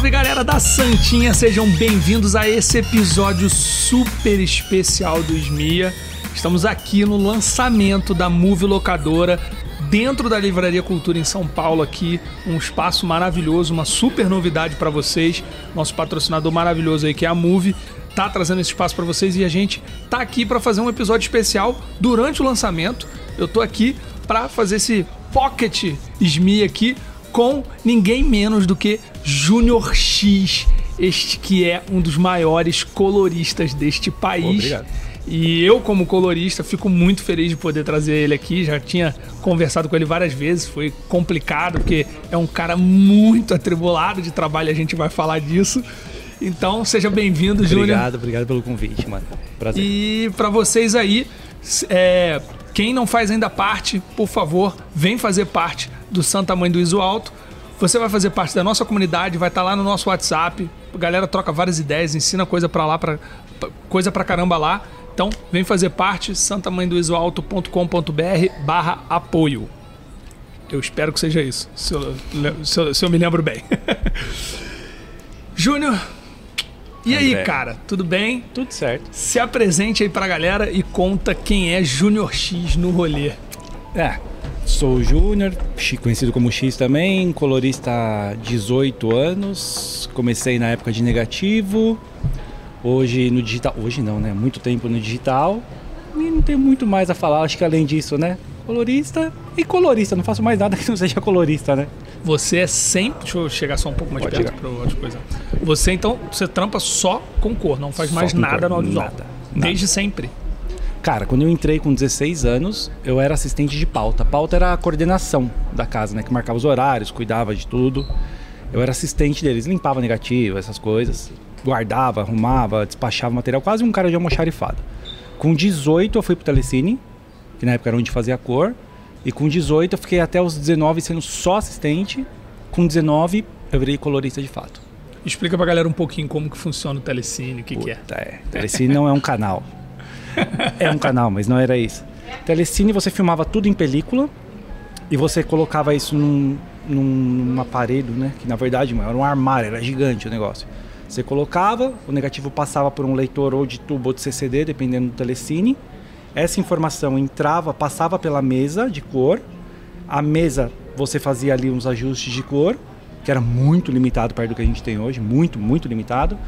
salve galera da Santinha, sejam bem-vindos a esse episódio super especial do SMIA. Estamos aqui no lançamento da Movie Locadora, dentro da Livraria Cultura em São Paulo aqui, um espaço maravilhoso, uma super novidade para vocês. Nosso patrocinador maravilhoso aí que é a Movie tá trazendo esse espaço para vocês e a gente tá aqui para fazer um episódio especial durante o lançamento. Eu tô aqui para fazer esse pocket SMI aqui com ninguém menos do que Júnior X, este que é um dos maiores coloristas deste país. Obrigado. E eu, como colorista, fico muito feliz de poder trazer ele aqui. Já tinha conversado com ele várias vezes, foi complicado, porque é um cara muito atribulado de trabalho, a gente vai falar disso. Então, seja bem-vindo, Júnior. Obrigado, obrigado pelo convite, mano. Prazer. E para vocês aí, é, quem não faz ainda parte, por favor, vem fazer parte do Santa Mãe do Iso Alto. Você vai fazer parte da nossa comunidade, vai estar lá no nosso WhatsApp. A galera troca várias ideias, ensina coisa para lá, pra, coisa pra caramba lá. Então, vem fazer parte, santamãedoisoalto.com.br barra apoio. Eu espero que seja isso, se eu, se eu, se eu me lembro bem. Júnior, e aí, cara, tudo bem? Tudo certo. Se apresente aí pra galera e conta quem é Júnior X no rolê. É, sou o Júnior, X- conhecido como X também, colorista há 18 anos. Comecei na época de negativo. Hoje no digital. Hoje não, né? Muito tempo no digital. E não tem muito mais a falar, acho que além disso, né? Colorista e colorista. Não faço mais nada que não seja colorista, né? Você é sempre. Deixa eu chegar só um pouco mais Pode perto pra outra coisa. Você então, você trampa só com cor, não faz Só mais nada cor, no audiovisual. nada, nada. Desde sempre. Cara, quando eu entrei com 16 anos, eu era assistente de pauta. Pauta era a coordenação da casa, né? Que marcava os horários, cuidava de tudo. Eu era assistente deles, limpava negativo, essas coisas. Guardava, arrumava, despachava material, quase um cara de almoxarifado. Com 18 eu fui pro Telecine, que na época era onde fazia cor. E com 18 eu fiquei até os 19 sendo só assistente. Com 19 eu virei colorista de fato. Explica pra galera um pouquinho como que funciona o Telecine, o que, que é. Puta, é. Telecine não é um canal. É um canal, mas não era isso. Telecine você filmava tudo em película e você colocava isso num, num, num aparelho, né? Que na verdade mano, era um armário, era gigante o negócio. Você colocava, o negativo passava por um leitor ou de tubo ou de CCD, dependendo do telecine. Essa informação entrava, passava pela mesa de cor. A mesa você fazia ali uns ajustes de cor, que era muito limitado perto do que a gente tem hoje, muito, muito limitado.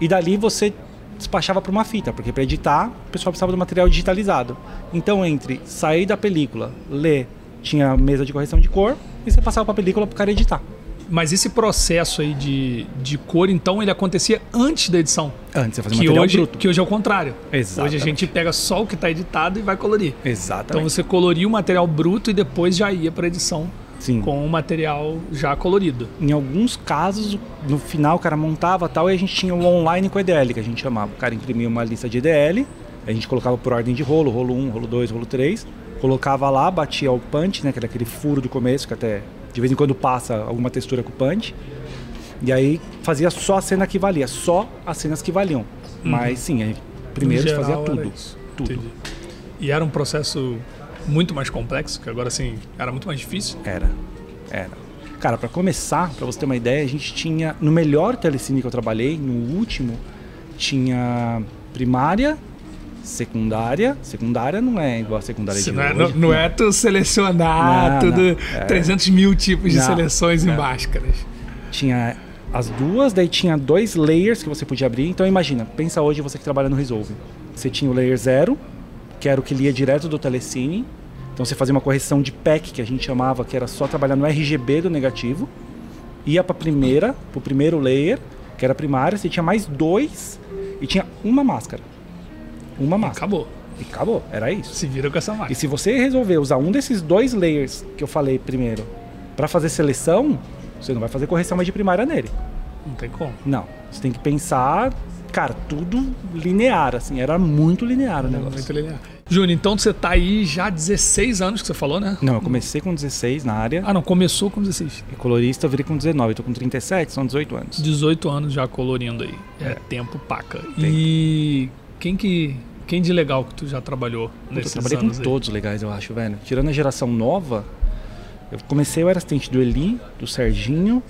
E dali você despachava para uma fita, porque para editar o pessoal precisava do material digitalizado. Então, entre sair da película, ler, tinha mesa de correção de cor e você passava para a película para o cara editar. Mas esse processo aí de, de cor, então, ele acontecia antes da edição. Antes você fazia Que material hoje, bruto. que hoje é o contrário. Exatamente. Hoje a gente pega só o que tá editado e vai colorir. Então Exatamente. você coloria o material bruto e depois já ia pra edição Sim. com o material já colorido. Em alguns casos, no final o cara montava tal e a gente tinha o online com EDL, que a gente chamava. O cara imprimia uma lista de EDL, a gente colocava por ordem de rolo, rolo 1, rolo 2, rolo 3, colocava lá, batia o punch, né, que era aquele furo do começo, que até de vez em quando passa alguma textura com o punch. E aí fazia só a cena que valia, só as cenas que valiam. Mas sim, aí, primeiro fazia geral, era tudo. Tudo. Entendi. E era um processo muito mais complexo, que agora assim, era muito mais difícil. Era. Era. Cara, pra começar, pra você ter uma ideia, a gente tinha. No melhor telecine que eu trabalhei, no último, tinha primária, secundária. Secundária não é igual a secundária Se de não, é, hoje. não, não é tu selecionar Não, tudo, não. É. 300 mil tipos de seleções em máscaras. Tinha as duas, daí tinha dois layers que você podia abrir. Então imagina, pensa hoje você que trabalha no Resolve. Você tinha o layer zero, que era o que lia direto do telecine. Então você fazia uma correção de pack, que a gente chamava, que era só trabalhar no RGB do negativo. Ia para primeira, pro primeiro layer, que era a primária, você tinha mais dois e tinha uma máscara. Uma máscara. Acabou. E acabou, era isso. Se vira com essa E máquina. se você resolver usar um desses dois layers que eu falei primeiro para fazer seleção, você não vai fazer correção mais de primária nele. Não tem como. Não, você tem que pensar, cara, tudo linear, assim, era muito linear o negócio. Muito linear. Júnior, então você tá aí já há 16 anos que você falou, né? Não, eu comecei com 16 na área, Ah, não, começou com 16. e colorista eu virei com 19, eu tô com 37, são 18 anos. 18 anos já colorindo aí. É, tempo paca. E quem que. Quem de legal que tu já trabalhou Puta, eu nesses trabalhei com aí? todos legais, eu acho, velho. Tirando a geração nova, eu comecei, eu era assistente do Eli, do Serginho,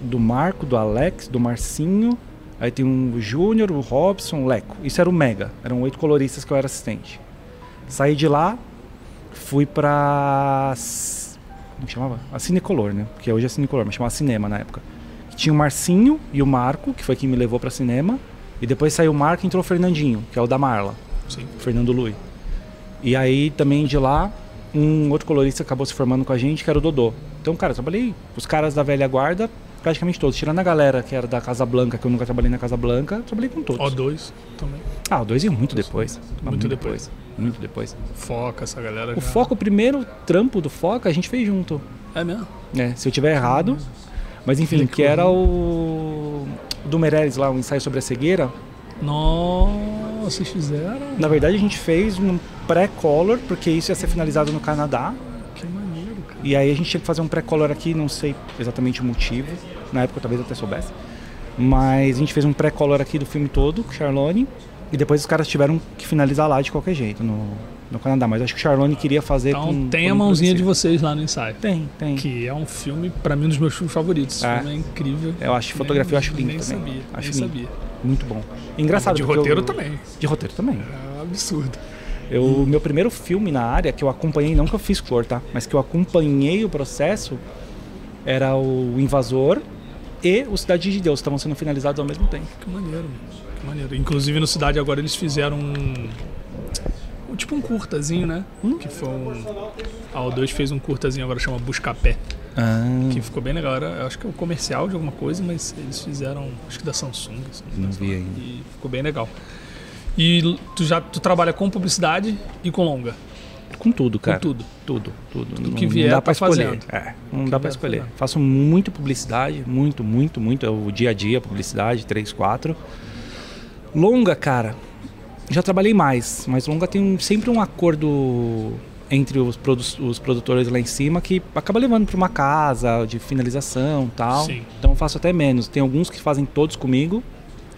do Marco, do Alex, do Marcinho. Aí tem um Júnior, o Robson, o Leco. Isso era o Mega. Eram oito coloristas que eu era assistente. Saí de lá, fui pra. Como chamava? A Cinecolor, né? Porque hoje é Cinecolor, mas chamava Cinema na época. Tinha o Marcinho e o Marco, que foi quem me levou pra cinema. E depois saiu o Marco e entrou o Fernandinho, que é o da Marla, Sim. o Fernando Lui. E aí também de lá, um outro colorista acabou se formando com a gente, que era o Dodô. Então, cara, eu trabalhei os caras da velha guarda, praticamente todos. Tirando a galera que era da Casa Blanca, que eu nunca trabalhei na Casa Blanca, trabalhei com todos. O2 também. Ah, o dois ia muito depois. Muito depois. Muito depois. Foca, essa galera. O Foca, o primeiro trampo do Foca, a gente fez junto. É mesmo? né? Se eu tiver errado. Mas enfim, que era o o do Meirelles lá, o ensaio sobre a cegueira. Nossa, vocês fizeram? Na verdade, a gente fez um pré-color, porque isso ia ser finalizado no Canadá. Que maneiro, cara. E aí a gente tinha que fazer um pré-color aqui, não sei exatamente o motivo. Na época talvez eu até soubesse. Mas a gente fez um pré-color aqui do filme todo, com Charlone. E depois os caras tiveram que finalizar lá de qualquer jeito, no, no Canadá. Mas acho que o Charlone queria fazer Então com. tem com a mãozinha de vocês lá no ensaio. Tem, tem. Que é um filme, pra mim, um dos meus filmes favoritos. Esse É. filme é incrível. Eu acho fotografia eu acho lindo nem também. Sabia, acho nem lindo. sabia. Muito bom. Engraçado. De roteiro eu- também. De roteiro também. É absurdo. Eu, O meu primeiro filme na área que eu acompanhei, não que eu fiz cor, tá? Mas que eu acompanhei o processo era o Invasor e o Cidade de Deus. Estavam sendo finalizados ao mesmo tempo. Que maneiro, mano. Que maneiro. Inclusive no Cidade agora eles fizeram um. Tipo um curtazinho, né? Hum? Que foi um. A O2 fez um curtazinho agora chama Buscapé. Ah, Que ficou bem legal. Era, acho que é um comercial de alguma coisa, mas eles fizeram. Acho que da Samsung. Não engano, vi ainda. E ficou bem legal. E tu já tu trabalha com publicidade e com longa. com tudo, cara. Com tudo. Tudo, tudo. Tudo não, que vier, não dá pra tá escolher. É, não dá tá escolher. fazendo. Faço muito publicidade, muito, muito, muito. É o dia a dia, publicidade, 3, 4. Longa, cara. Já trabalhei mais, mas longa tem sempre um acordo entre os, produ- os produtores lá em cima que acaba levando para uma casa de finalização tal. Sim. Então eu faço até menos. Tem alguns que fazem todos comigo,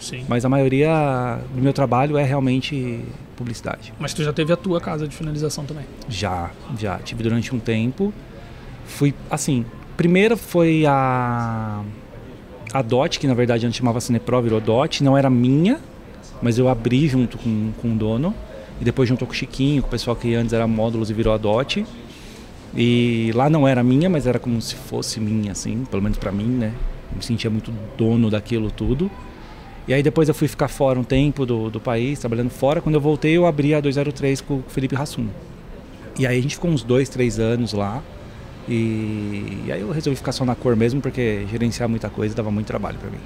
Sim. mas a maioria do meu trabalho é realmente publicidade. Mas tu já teve a tua casa de finalização também. Já, já. Tive durante um tempo. Fui, assim, primeiro foi a. A DOT, que na verdade antes chamava Cinepro, virou DOT. Não era minha, mas eu abri junto com, com o dono. E depois juntou com o Chiquinho, com o pessoal que antes era módulos e virou a DOT. E lá não era minha, mas era como se fosse minha, assim, pelo menos pra mim, né? Me sentia muito dono daquilo tudo. E aí depois eu fui ficar fora um tempo do, do país, trabalhando fora. Quando eu voltei, eu abri a 203 com o Felipe Rassum. E aí a gente ficou uns dois, três anos lá. E, e aí eu resolvi ficar só na cor mesmo, porque gerenciar muita coisa dava muito trabalho pra mim.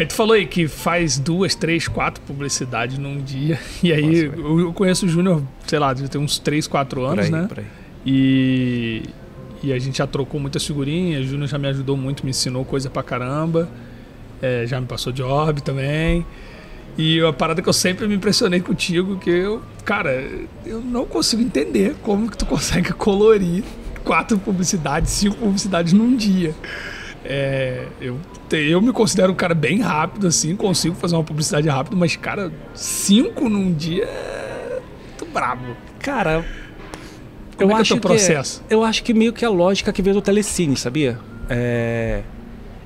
Aí tu falou aí que faz duas, três, quatro publicidades num dia. E aí Nossa, eu, conheço o Júnior, sei lá, deve ter uns três, quatro anos, aí, né? E, e a gente já trocou muitas figurinhas. O Júnior já me ajudou muito, me ensinou coisa pra caramba. É, já me passou job também. E a parada que eu sempre me impressionei contigo, que eu, cara, eu não consigo entender como que tu consegue colorir quatro publicidades, cinco publicidades num dia. É, eu, eu me considero um cara bem rápido, assim, consigo fazer uma publicidade rápido, mas, cara, cinco num dia é muito brabo. Cara, Como eu é que é acho teu processo? eu acho que meio que a lógica que veio do telecine, sabia? É,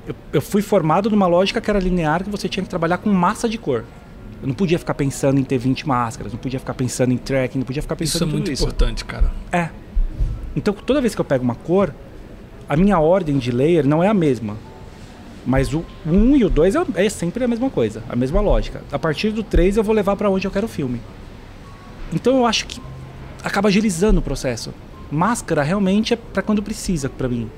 eu, eu fui formado numa lógica que era linear, que você tinha que trabalhar com massa de cor. Eu não podia ficar pensando em ter 20 máscaras, não podia ficar pensando em tracking, não podia ficar pensando Isso é em tudo muito isso. importante, cara. É. Então, toda vez que eu pego uma cor, a minha ordem de layer não é a mesma. Mas o 1 e o 2 é, é sempre a mesma coisa, a mesma lógica. A partir do 3 eu vou levar pra onde eu quero o filme. Então eu acho que acaba agilizando o processo. Máscara realmente é pra quando precisa pra mim.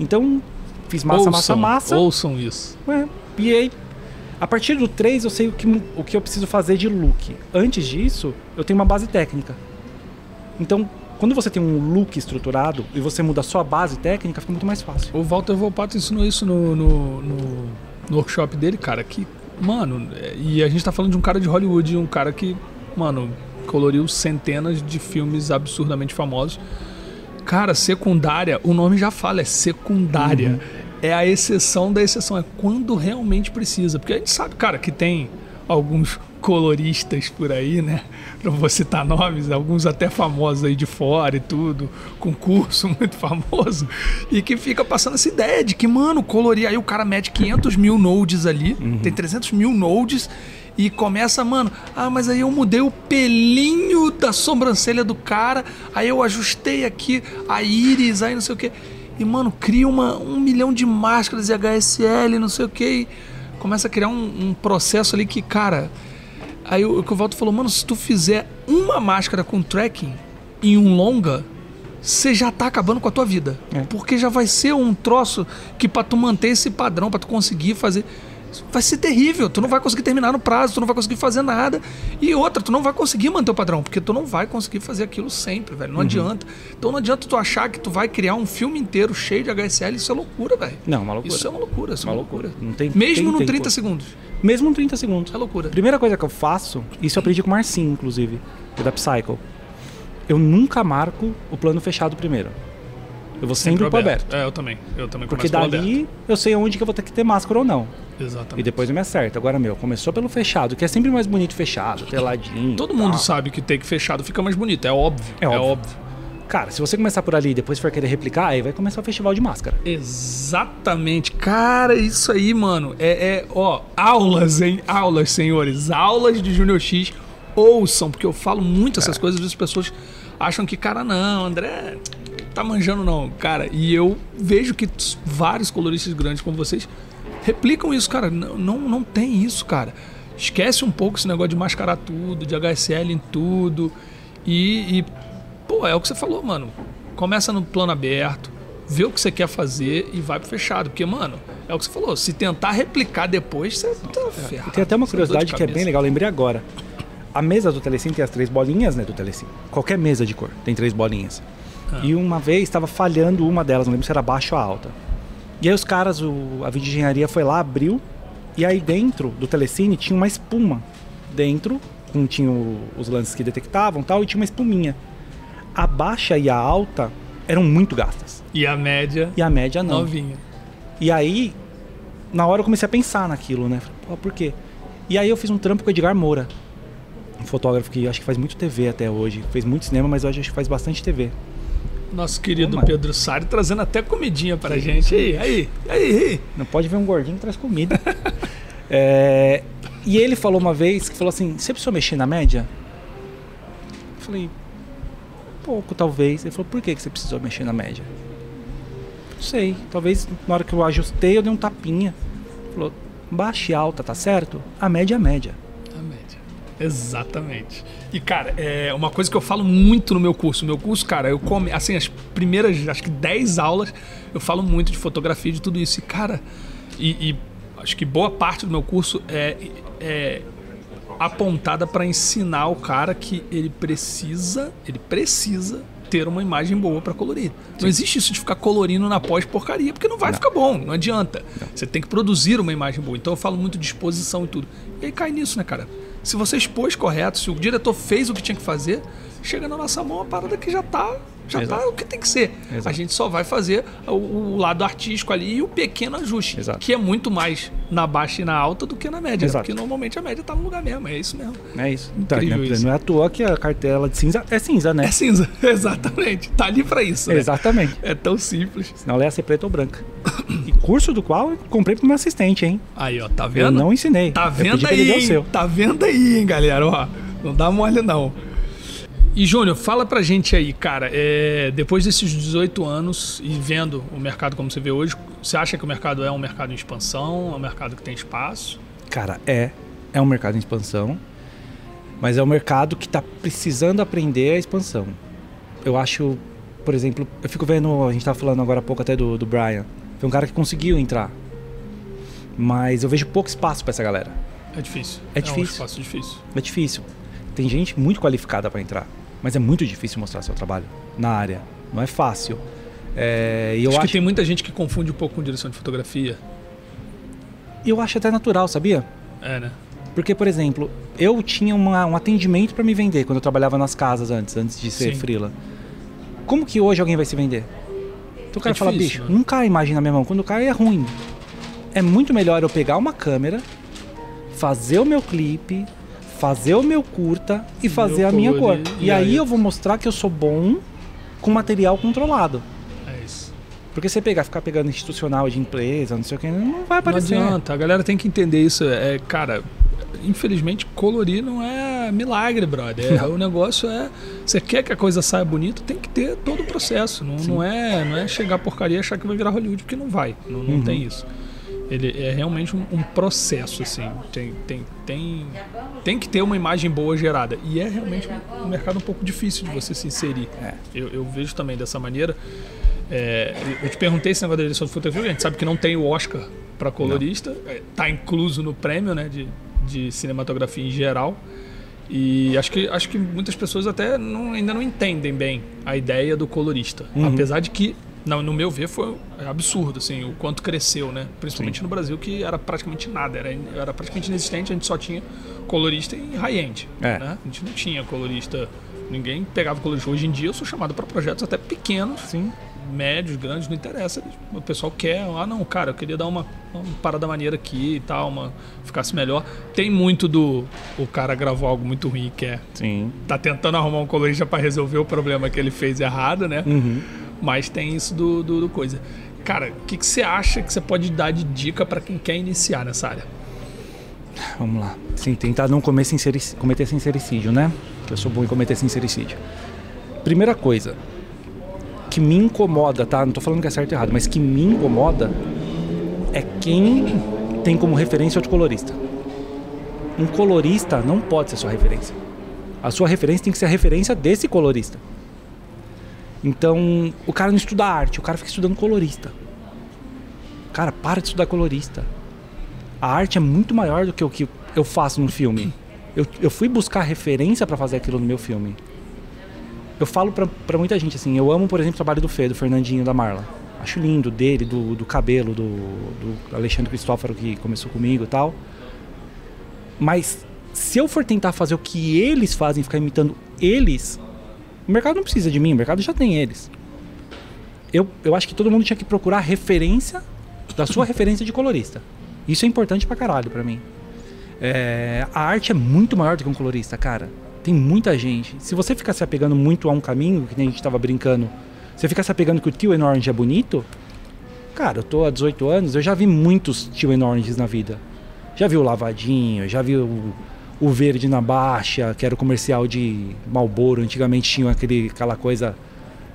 Então, fiz massa, massa, ouçam, massa. Ouçam isso. É, e aí, a partir do 3 eu sei o que, o que eu preciso fazer de look. Antes disso, eu tenho uma base técnica. Então, quando você tem um look estruturado e você muda só a base técnica, fica muito mais fácil. O Walter Volpato ensinou isso no, no, no- no workshop dele, cara, que, mano, é, e a gente tá falando de um cara de Hollywood, um cara que, mano, coloriu centenas de filmes absurdamente famosos. Cara, secundária, o nome já fala, é secundária. É a exceção da exceção, é quando realmente precisa. Porque a gente sabe, cara, que tem alguns coloristas por aí, né? Não vou citar nomes, alguns até famosos aí de fora e tudo, com curso muito famoso, e que fica passando essa ideia de que, mano, colorir. Aí o cara mete 500 mil nodes ali, uhum. tem 300 mil nodes, e começa, mano, ah, mas aí eu mudei o pelinho da sobrancelha do cara, aí eu ajustei aqui a íris, aí não sei o que. E, mano, cria uma, um milhão de máscaras e HSL, não sei o que. Começa a criar um, um processo ali que, cara Aí o que o Walter falou, mano, se tu fizer uma máscara com tracking em um longa, você já tá acabando com a tua vida. É. Porque já vai ser um troço que para tu manter esse padrão, para tu conseguir fazer vai ser terrível. Tu não vai conseguir terminar no prazo, tu não vai conseguir fazer nada. E outra, tu não vai conseguir manter o padrão, porque tu não vai conseguir fazer aquilo sempre, velho. Não uhum. adianta. Então não adianta tu achar que tu vai criar um filme inteiro cheio de HSL. Isso é loucura, velho. Não, uma loucura. Isso é uma loucura, isso é uma, uma loucura. Não tem, Mesmo tem no tempo. 30 segundos. Mesmo no 30 segundos. É loucura. Primeira coisa que eu faço, isso eu aprendi com o Marcinho, inclusive, é da Psycho. Eu nunca marco o plano fechado primeiro. Eu vou sempre, sempre pro aberto. aberto. É, eu também. Eu também Porque dali eu sei onde que eu vou ter que ter máscara ou não. Exatamente. E depois eu me acerto. Agora, meu, começou pelo fechado, que é sempre mais bonito fechado, teladinho. Todo mundo sabe que tem que fechado fica mais bonito, é óbvio. É, é óbvio. óbvio. Cara, se você começar por ali e depois for querer replicar, aí vai começar o festival de máscara. Exatamente. Cara, isso aí, mano, é, é ó, aulas, hein? Aulas, senhores. Aulas de Junior X. Ouçam, porque eu falo muito essas é. coisas e as pessoas acham que, cara, não, André, tá manjando não, cara. E eu vejo que vários coloristas grandes como vocês replicam isso, cara. Não, não, não tem isso, cara. Esquece um pouco esse negócio de mascarar tudo, de HSL em tudo. E, e, pô, é o que você falou, mano. Começa no plano aberto, vê o que você quer fazer e vai pro fechado. Porque, mano, é o que você falou. Se tentar replicar depois, você tá é. ferrado. tem até uma curiosidade que é bem legal, lembrei agora. A mesa do Telecine tem as três bolinhas, né, do Telecine. Qualquer mesa de cor tem três bolinhas. Ah. E uma vez estava falhando uma delas, não lembro se era baixa ou alta. E aí os caras, o, a vídeo engenharia foi lá, abriu, e aí dentro do telecine tinha uma espuma. Dentro, com, tinha o, os lances que detectavam tal, e tinha uma espuminha. A baixa e a alta eram muito gastas. E a média? E a média não. Novinha. E aí, na hora eu comecei a pensar naquilo, né? Pô, por quê? E aí eu fiz um trampo com o Edgar Moura, um fotógrafo que acho que faz muito TV até hoje. Fez muito cinema, mas hoje acho que faz bastante TV. Nosso querido Pedro Sari trazendo até comidinha pra Sim. gente. Aí, aí, aí, aí. Não pode ver um gordinho que traz comida. é, e ele falou uma vez que falou assim: você precisou mexer na média? Eu falei, pouco talvez. Ele falou, por que, que você precisou mexer na média? Não sei, talvez na hora que eu ajustei eu dei um tapinha. Ele falou, baixa e alta, tá certo? A média é a média. A média. Exatamente. E, cara, é uma coisa que eu falo muito no meu curso. Meu curso, cara, eu come, assim, as primeiras, acho que 10 aulas, eu falo muito de fotografia, de tudo isso. E, cara, e, e acho que boa parte do meu curso é, é apontada para ensinar o cara que ele precisa, ele precisa ter uma imagem boa para colorir. Sim. Não existe isso de ficar colorindo na pós porcaria, porque não vai não. ficar bom, não adianta. Não. Você tem que produzir uma imagem boa. Então eu falo muito de exposição e tudo. E aí cai nisso, né, cara? Se você expôs correto, se o diretor fez o que tinha que fazer, chega na nossa mão uma parada que já está já está o que tem que ser. Exato. A gente só vai fazer o, o, lado artístico ali e o pequeno ajuste, Exato. que é muito mais na baixa e na alta do que na média, Exato. porque normalmente a média está no lugar mesmo, é isso mesmo. É isso. Incrível tá, isso. Não é à toa que a cartela de cinza é cinza, né? É cinza, exatamente. Tá ali para isso. Né? Exatamente. É tão simples. Senão ela ia ser preta ou branca. e curso do qual eu comprei pro meu assistente, hein? Aí, ó, tá vendo? Eu não ensinei. Tá vendo aí? Tá vendo aí, hein, galera? Ó, não dá mole não. E Júnior, fala pra gente aí, cara, é, depois desses 18 anos e vendo o mercado como você vê hoje, você acha que o mercado é um mercado em expansão, é um mercado que tem espaço? Cara, é. É um mercado em expansão, mas é um mercado que está precisando aprender a expansão. Eu acho, por exemplo, eu fico vendo, a gente estava falando agora há pouco até do, do Brian, foi um cara que conseguiu entrar, mas eu vejo pouco espaço para essa galera. É difícil. É, é difícil. um espaço difícil. É difícil. Tem gente muito qualificada para entrar mas é muito difícil mostrar seu trabalho na área. Não é fácil. É, eu acho, acho que tem muita gente que confunde um pouco com direção de fotografia. Eu acho até natural, sabia? É, né? Porque, por exemplo, eu tinha uma, um atendimento para me vender quando eu trabalhava nas casas antes, antes de ser Sim. freela. Como que hoje alguém vai se vender? Então o cara é fala, bicho, né? não cai a imagem na minha mão. Quando cai é ruim. É muito melhor eu pegar uma câmera, fazer o meu clipe, fazer o meu curta e fazer a minha cor. E, e aí, aí- eu vou mostrar que eu sou bom com material controlado. É isso. Porque você pegar, ficar pegando institucional de empresa, não sei o que, não vai Não aparecer. adianta, a galera tem que entender isso. É, cara, infelizmente, colorir não é milagre, brother. É, o negócio é. Você quer que a coisa saia bonita, tem que ter todo o processo. Não, não, é, não é chegar porcaria e achar que vai virar Hollywood, porque não vai. Não, não Uhum. tem isso. Ele é realmente um, um processo, assim. Tem, tem, tem, tem que ter uma imagem boa gerada. E é realmente um, um mercado um pouco difícil de você se inserir. É. Eu, eu vejo também dessa maneira. É, eu te perguntei esse negócio da direção de fotografia, a gente sabe que não tem o Oscar para colorista, é, tá incluso no prêmio né, de, de cinematografia em geral. E acho que, acho que muitas pessoas até não- ainda não entendem bem a ideia do colorista. Uhum. Apesar de que, no, no meu ver, foi absurdo assim, o quanto cresceu, né? principalmente Sim. no Brasil, que era praticamente nada, era, era praticamente inexistente, a gente só tinha colorista em high-end. É. Né? A gente não tinha colorista, ninguém pegava colorista. Hoje em dia eu sou chamado para projetos até pequenos Sim. médios, grandes, não interessa. O pessoal quer, ah não, cara, eu queria dar uma, uma parada maneira aqui e tal, uma, ficasse melhor. Tem muito do o cara gravou algo muito ruim e quer. Sim. Tá tentando arrumar um colorista para resolver o problema que ele fez errado, né? Uhum. Mas tem isso do, do, do coisa. Cara, o que, que você acha que você pode dar de dica para quem quer iniciar nessa área? Vamos lá. Sim, tentar não comer sinceric- cometer sincericídio, né? Que eu sou bom em cometer sincericídio. Primeira coisa que me incomoda, tá? Não tô falando que é certo ou errado, mas que me incomoda é quem tem como referência outro colorista. Um colorista não pode ser sua referência. A sua referência tem que ser a referência desse colorista. Então, o cara não estuda arte, o cara fica estudando colorista. Cara, para de estudar colorista. A arte é muito maior do que o que eu faço no filme. Eu, eu fui buscar referência pra fazer aquilo no meu filme. Eu falo pra muita gente assim, eu amo, por exemplo, o trabalho do Fê, do Fernandinho da Marla. Acho lindo dele, do, do cabelo, do, do Alexandre Cristófaro que começou comigo e tal. Mas se eu for tentar fazer o que eles fazem, ficar imitando eles, o mercado não precisa de mim, o mercado já tem eles. Eu, eu acho que todo mundo tinha que procurar referência da sua referência de colorista. Isso é importante pra caralho pra mim. É, a arte é muito maior do que um colorista, cara. Tem muita gente. Se você ficar se apegando muito a um caminho, que nem a gente tava brincando, você ficar se apegando que o Tio and Orange é bonito, cara, eu tô há 18 anos, eu já vi muitos Tio and Oranges na vida. Já vi o Lavadinho, já vi o, o Verde na Baixa, que era o comercial de Malboro. Antigamente tinha aquele, aquela coisa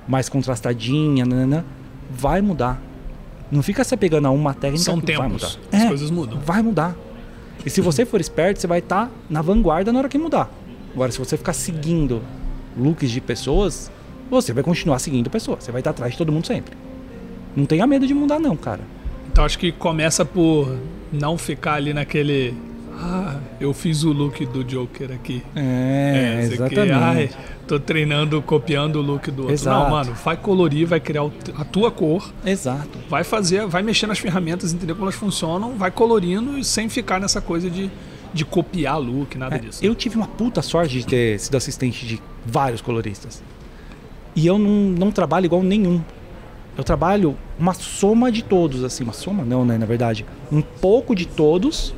mais contrastadinha, nanana. Vai mudar. Não fica se apegando a uma técnica São que vai mudar. tempos, as É, coisas mudam. Vai mudar. E se você for esperto, você vai estar na vanguarda na hora que mudar. Agora, se você ficar seguindo looks de pessoas, você vai continuar seguindo pessoas. Você vai estar atrás de todo mundo sempre. Não tenha medo de mudar, não, cara. Então acho que começa por não ficar ali naquele. Eu fiz o look do Joker aqui. É, aqui, exatamente. ai, tô treinando, copiando o look do outro. Exato. Não, mano, vai colorir, vai criar a tua cor, Exato. vai fazer, vai mexer nas ferramentas, entender como elas funcionam, vai colorindo e sem ficar nessa coisa de, de copiar look, nada É, disso. eu tive uma puta sorte de ter sido assistente de vários coloristas. E eu não, não trabalho igual nenhum. Eu trabalho uma soma de todos, assim. Uma soma não, né, na verdade. Um pouco de todos,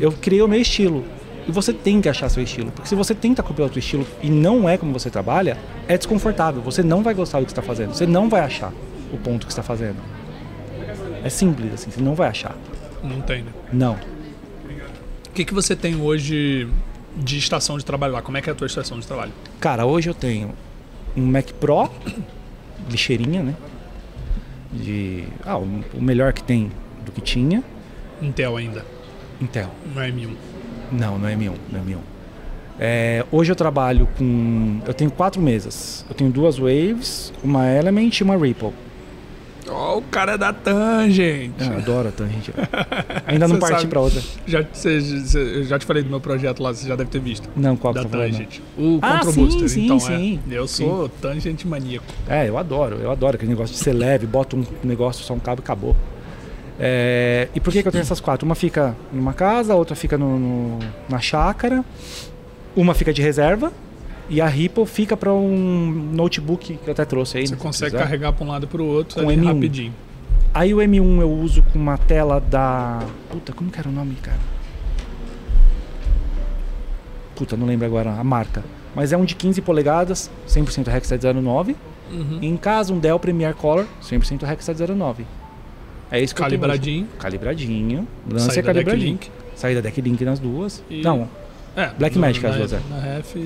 eu criei o meu estilo. E você tem que achar seu estilo. Porque se você tenta copiar o seu estilo e não é como você trabalha, é desconfortável. Você não vai gostar do que está fazendo. Você não vai achar o ponto que está fazendo. É simples, assim. Você não vai achar. Não tem, né? Não. O que, que você tem hoje de estação de trabalho lá? Como é que é a tua estação de trabalho? Cara, hoje eu tenho um Mac Pro, lixeirinha, né? De. Ah, o, o melhor que tem do que tinha. Intel ainda, Intel. não é M1. Não, não é M1, não é M1. É, hoje eu trabalho com. Eu tenho quatro mesas. Eu tenho duas Waves, uma Element e uma Ripple. Ó, o cara é da Tangent. Ah, adoro a tangente. Ainda não parti pra outra. Já, cê- cê- eu já te falei do meu projeto lá, você já deve ter visto. Não, qual que da tá? Tangent. O Ah, Control sim, Booster. sim, então, sim. é. Eu sou Tangent maníaco. É, eu adoro, eu adoro aquele negócio de ser leve, bota um negócio, só um cabo e acabou. É, e por que, que eu tenho essas quatro? Uma fica numa casa, a outra fica no, no- na chácara, uma fica de reserva e a Ripple fica para um notebook que eu até trouxe aí. Você né, se consegue quiser. carregar para um lado e para o outro Com ali M1. rapidinho. Aí o M1 eu uso com uma tela da. Puta, como que era o nome, cara? puta, não lembro agora a marca. Mas é um de 15 polegadas, 100% Hexad 09. Uhum. E em casa, um Dell Premier Color, 100% Hexad 09. É isso que eu Calibradinho. hoje. Calibradinho. Lance é calibradinho. Saída Decklink nas duas. E- Não, É, Blackmagic na- as duas, é. Na ref,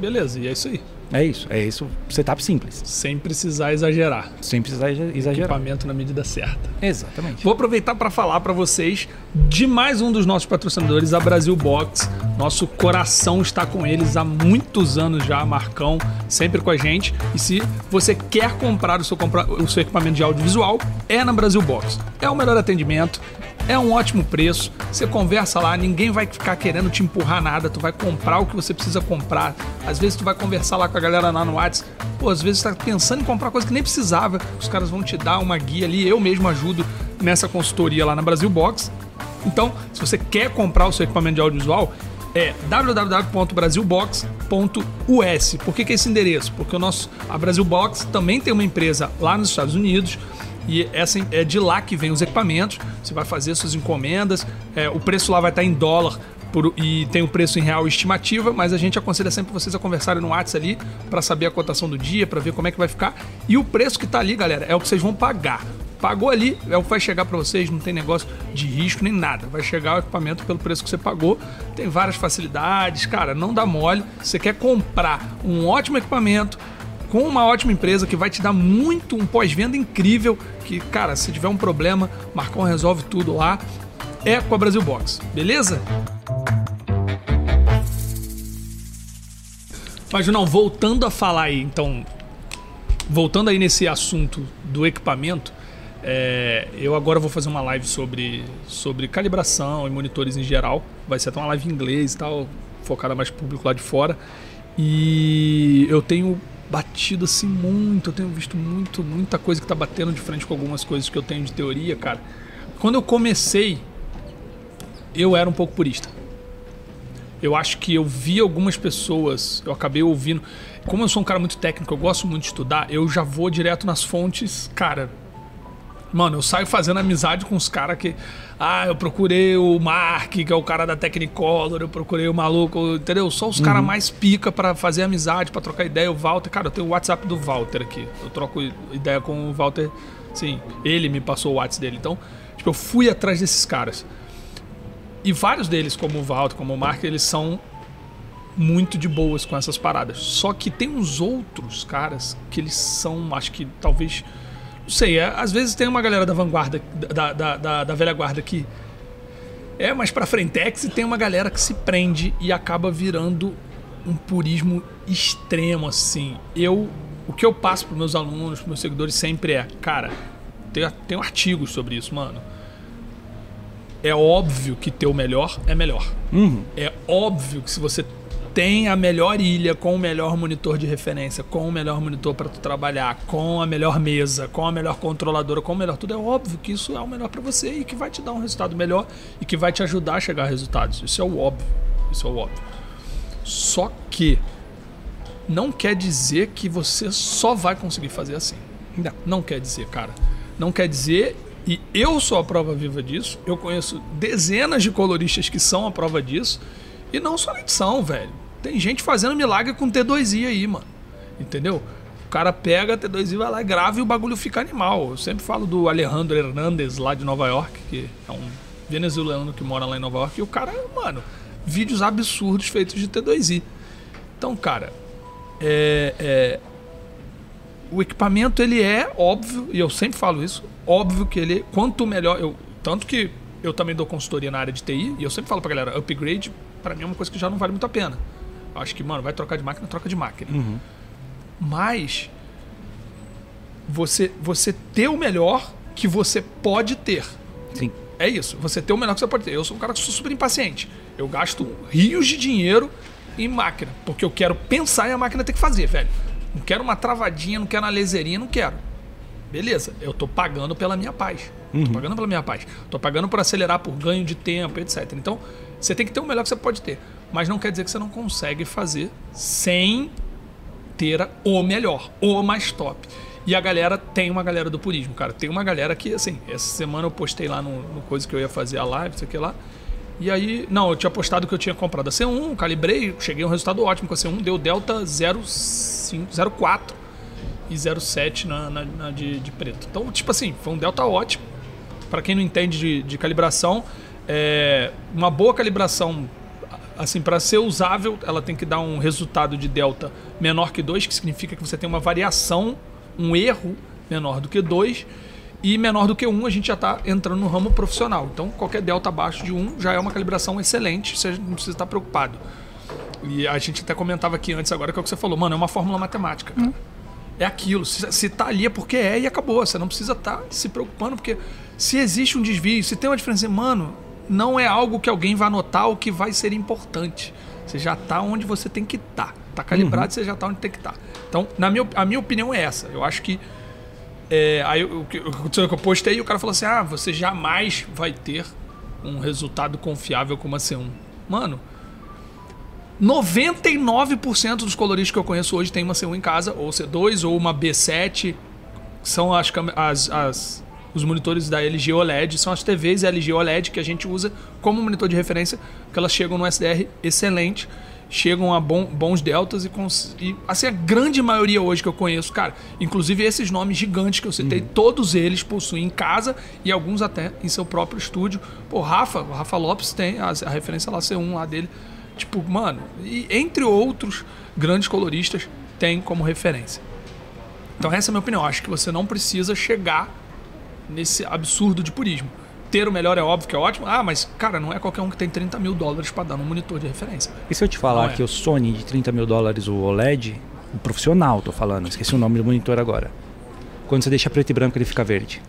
beleza, e é isso aí. é isso. É isso. Setup simples. Sem precisar exagerar. Sem precisar exa- exagerar. Equipamento na medida certa. Exatamente. Vou aproveitar para falar para vocês de mais um dos nossos patrocinadores, a Brasil Box. Nosso coração está com eles há muitos anos já, Marcão, sempre com a gente. E se você quer comprar o seu, compra- o seu equipamento de audiovisual, é na Brasil Box. É o melhor atendimento, é um ótimo preço. Você conversa lá, ninguém vai ficar querendo te empurrar nada. Tu vai comprar o que você precisa comprar. Às vezes tu vai conversar lá com a galera lá no WhatsApp. Pô, às vezes tá pensando em comprar coisa que nem precisava. Os caras vão te dar uma guia ali. Eu mesmo ajudo nessa consultoria lá na Brasil Box. Então, se você quer comprar o seu equipamento de audiovisual, é www.brasilbox.us. Por que, que é esse endereço? Porque o nosso, a Brasil Box também tem uma empresa lá nos Estados Unidos e essa é de lá que vem os equipamentos. Você vai fazer suas encomendas, é, o preço lá vai estar em dólar por- e tem o preço em real estimativa, mas a gente aconselha sempre vocês a conversarem no WhatsApp ali para saber a cotação do dia, para ver como é que vai ficar. E o preço que tá ali, galera, é o que vocês vão pagar. Pagou ali, é o que vai chegar para vocês, não tem negócio de risco nem nada. Vai chegar o equipamento pelo preço que você pagou. Tem várias facilidades, cara, não dá mole. Você quer comprar um ótimo equipamento com uma ótima empresa que vai te dar muito um pós-venda incrível, que, cara, se tiver um problema, Marcão resolve tudo lá. É com a Brasil Box, beleza? Mas não, voltando a falar aí, então, voltando aí nesse assunto do equipamento, é, eu agora vou fazer uma live sobre, sobre calibração e monitores em geral. Vai ser até uma live em inglês e tal, focada mais público lá de fora. E eu tenho batido assim muito, eu tenho visto muito, muita coisa que tá batendo de frente com algumas coisas que eu tenho de teoria, cara. Quando eu comecei, eu era um pouco purista. Eu acho que eu vi algumas pessoas, eu acabei ouvindo. Como eu sou um cara muito técnico, eu gosto muito de estudar, eu já vou direto nas fontes, cara. Mano, eu saio fazendo amizade com os caras que. Ah, eu procurei o Mark, que é o cara da Technicolor, eu procurei o maluco, entendeu? Só os caras mais pica pra fazer amizade, pra trocar ideia. O Walter, cara, eu tenho o WhatsApp do Walter aqui. Eu troco ideia com o Walter. Sim, ele me passou o WhatsApp dele. Então, tipo, eu fui atrás desses caras. E vários deles, como o Walter, como o Mark, eles são muito de boas com essas paradas. Só que tem uns outros caras que eles são, acho que talvez. Não sei, é, às vezes tem uma galera da vanguarda, da, da, da, da velha guarda que é mais pra frentex e tem uma galera que se prende e acaba virando um purismo extremo, assim. Eu. O que eu passo pros meus alunos, pros meus seguidores sempre é, cara, tem, tem artigos sobre isso, mano. É óbvio que ter o melhor é melhor. Uhum. É óbvio que se você tem a melhor ilha com o melhor monitor de referência, com o melhor monitor para tu trabalhar, com a melhor mesa, com a melhor controladora, com o melhor tudo, é óbvio que isso é o melhor para você e que vai te dar um resultado melhor e que vai te ajudar a chegar a resultados. Isso é o óbvio. Isso é o óbvio. Só que não quer dizer que você só vai conseguir fazer assim. Não. Não quer dizer, cara. Não quer dizer, e eu sou a prova viva disso. Eu conheço dezenas de coloristas que são a prova disso. E não só na edição, velho. Tem gente fazendo milagre com T2i aí, mano. Entendeu? O cara pega T2i, vai lá grava e o bagulho fica animal. Eu sempre falo do Alejandro Hernandez lá de Nova York, que é um venezuelano que mora lá em Nova York. E o cara, mano, vídeos absurdos feitos de T2i. Então, cara, é, é, o equipamento ele é óbvio e eu sempre falo isso óbvio que ele quanto melhor eu tanto que eu também dou consultoria na área de TI e eu sempre falo pra galera upgrade pra mim é uma coisa que já não vale muito a pena acho que mano vai trocar de máquina troca de máquina mas você você ter o melhor que você pode ter Sim. é isso. Você ter o melhor que você pode ter. Eu sou um cara que sou super impaciente. Eu gasto rios de dinheiro em máquina. Porque eu quero pensar e a máquina tem que fazer, velho. Não quero uma travadinha, não quero uma laserinha, não quero. Beleza, eu tô pagando pela minha paz. Tô pagando pela minha paz. Tô pagando por acelerar, por ganho de tempo, etc. Então, você tem que ter o melhor que você pode ter. Mas não quer dizer que você não consegue fazer sem ter o melhor, o mais top. E a galera tem uma galera do purismo, cara. Tem uma galera que, assim, essa semana eu postei lá no, no coisa que eu ia fazer a live, sei que lá. E aí, não, eu tinha apostado que eu tinha comprado a C1, calibrei, cheguei a um resultado ótimo com a C1, deu delta 0,4 e 0,7 na, na, na de, de, preto. Então, tipo assim, foi um delta ótimo. Para quem não entende de, de calibração, é, uma boa calibração, assim, para ser usável, ela tem que dar um resultado de delta menor que 2, que significa que você tem uma variação, um erro menor do que 2 e menor do que 1 a gente já está entrando no ramo profissional. Então qualquer delta abaixo de 1 já é uma calibração excelente, você não precisa estar preocupado. E a gente até comentava aqui antes agora que é o que você falou, mano, é uma fórmula matemática. Hum. É aquilo, se, se tá ali é porque é e acabou. Você não precisa estar tá se preocupando, porque se existe um desvio, se tem uma diferença, mano, não é algo que alguém vai notar ou que vai ser importante. Você já está onde você tem que estar. Tá. tá calibrado, uhum. você já está onde tem que estar. Tá. Então, na minha, a minha opinião é essa. Eu acho que é, aí o que eu postei, o cara falou assim: ah, você jamais vai ter um resultado confiável como a C1. Mano, 99% dos coloristas que eu conheço hoje tem uma C1 em casa, ou C2, ou uma B7. São as, as, as, os monitores da LG OLED, são as TVs LG OLED que a gente usa como monitor de referência, porque elas chegam no SDR excelente chegam a bom, bons deltas e, e, assim a grande maioria hoje que eu conheço, cara, inclusive esses nomes gigantes que eu citei, uhum. todos eles possuem em casa e alguns até em seu próprio estúdio. Pô, Rafa, o Rafa Lopes tem a, a referência lá C1 lá dele. Tipo, mano, e entre outros grandes coloristas tem como referência. Então essa é a minha opinião, acho que você não precisa chegar nesse absurdo de purismo ter o melhor é óbvio que é ótimo. Ah, mas, cara, não é qualquer um que tem 30 mil dólares para dar um monitor de referência. E se eu te falar é. que o Sony de 30 mil dólares, o OLED, o profissional, tô falando, esqueci o nome do monitor agora. Quando você deixa preto e branco, ele fica verde.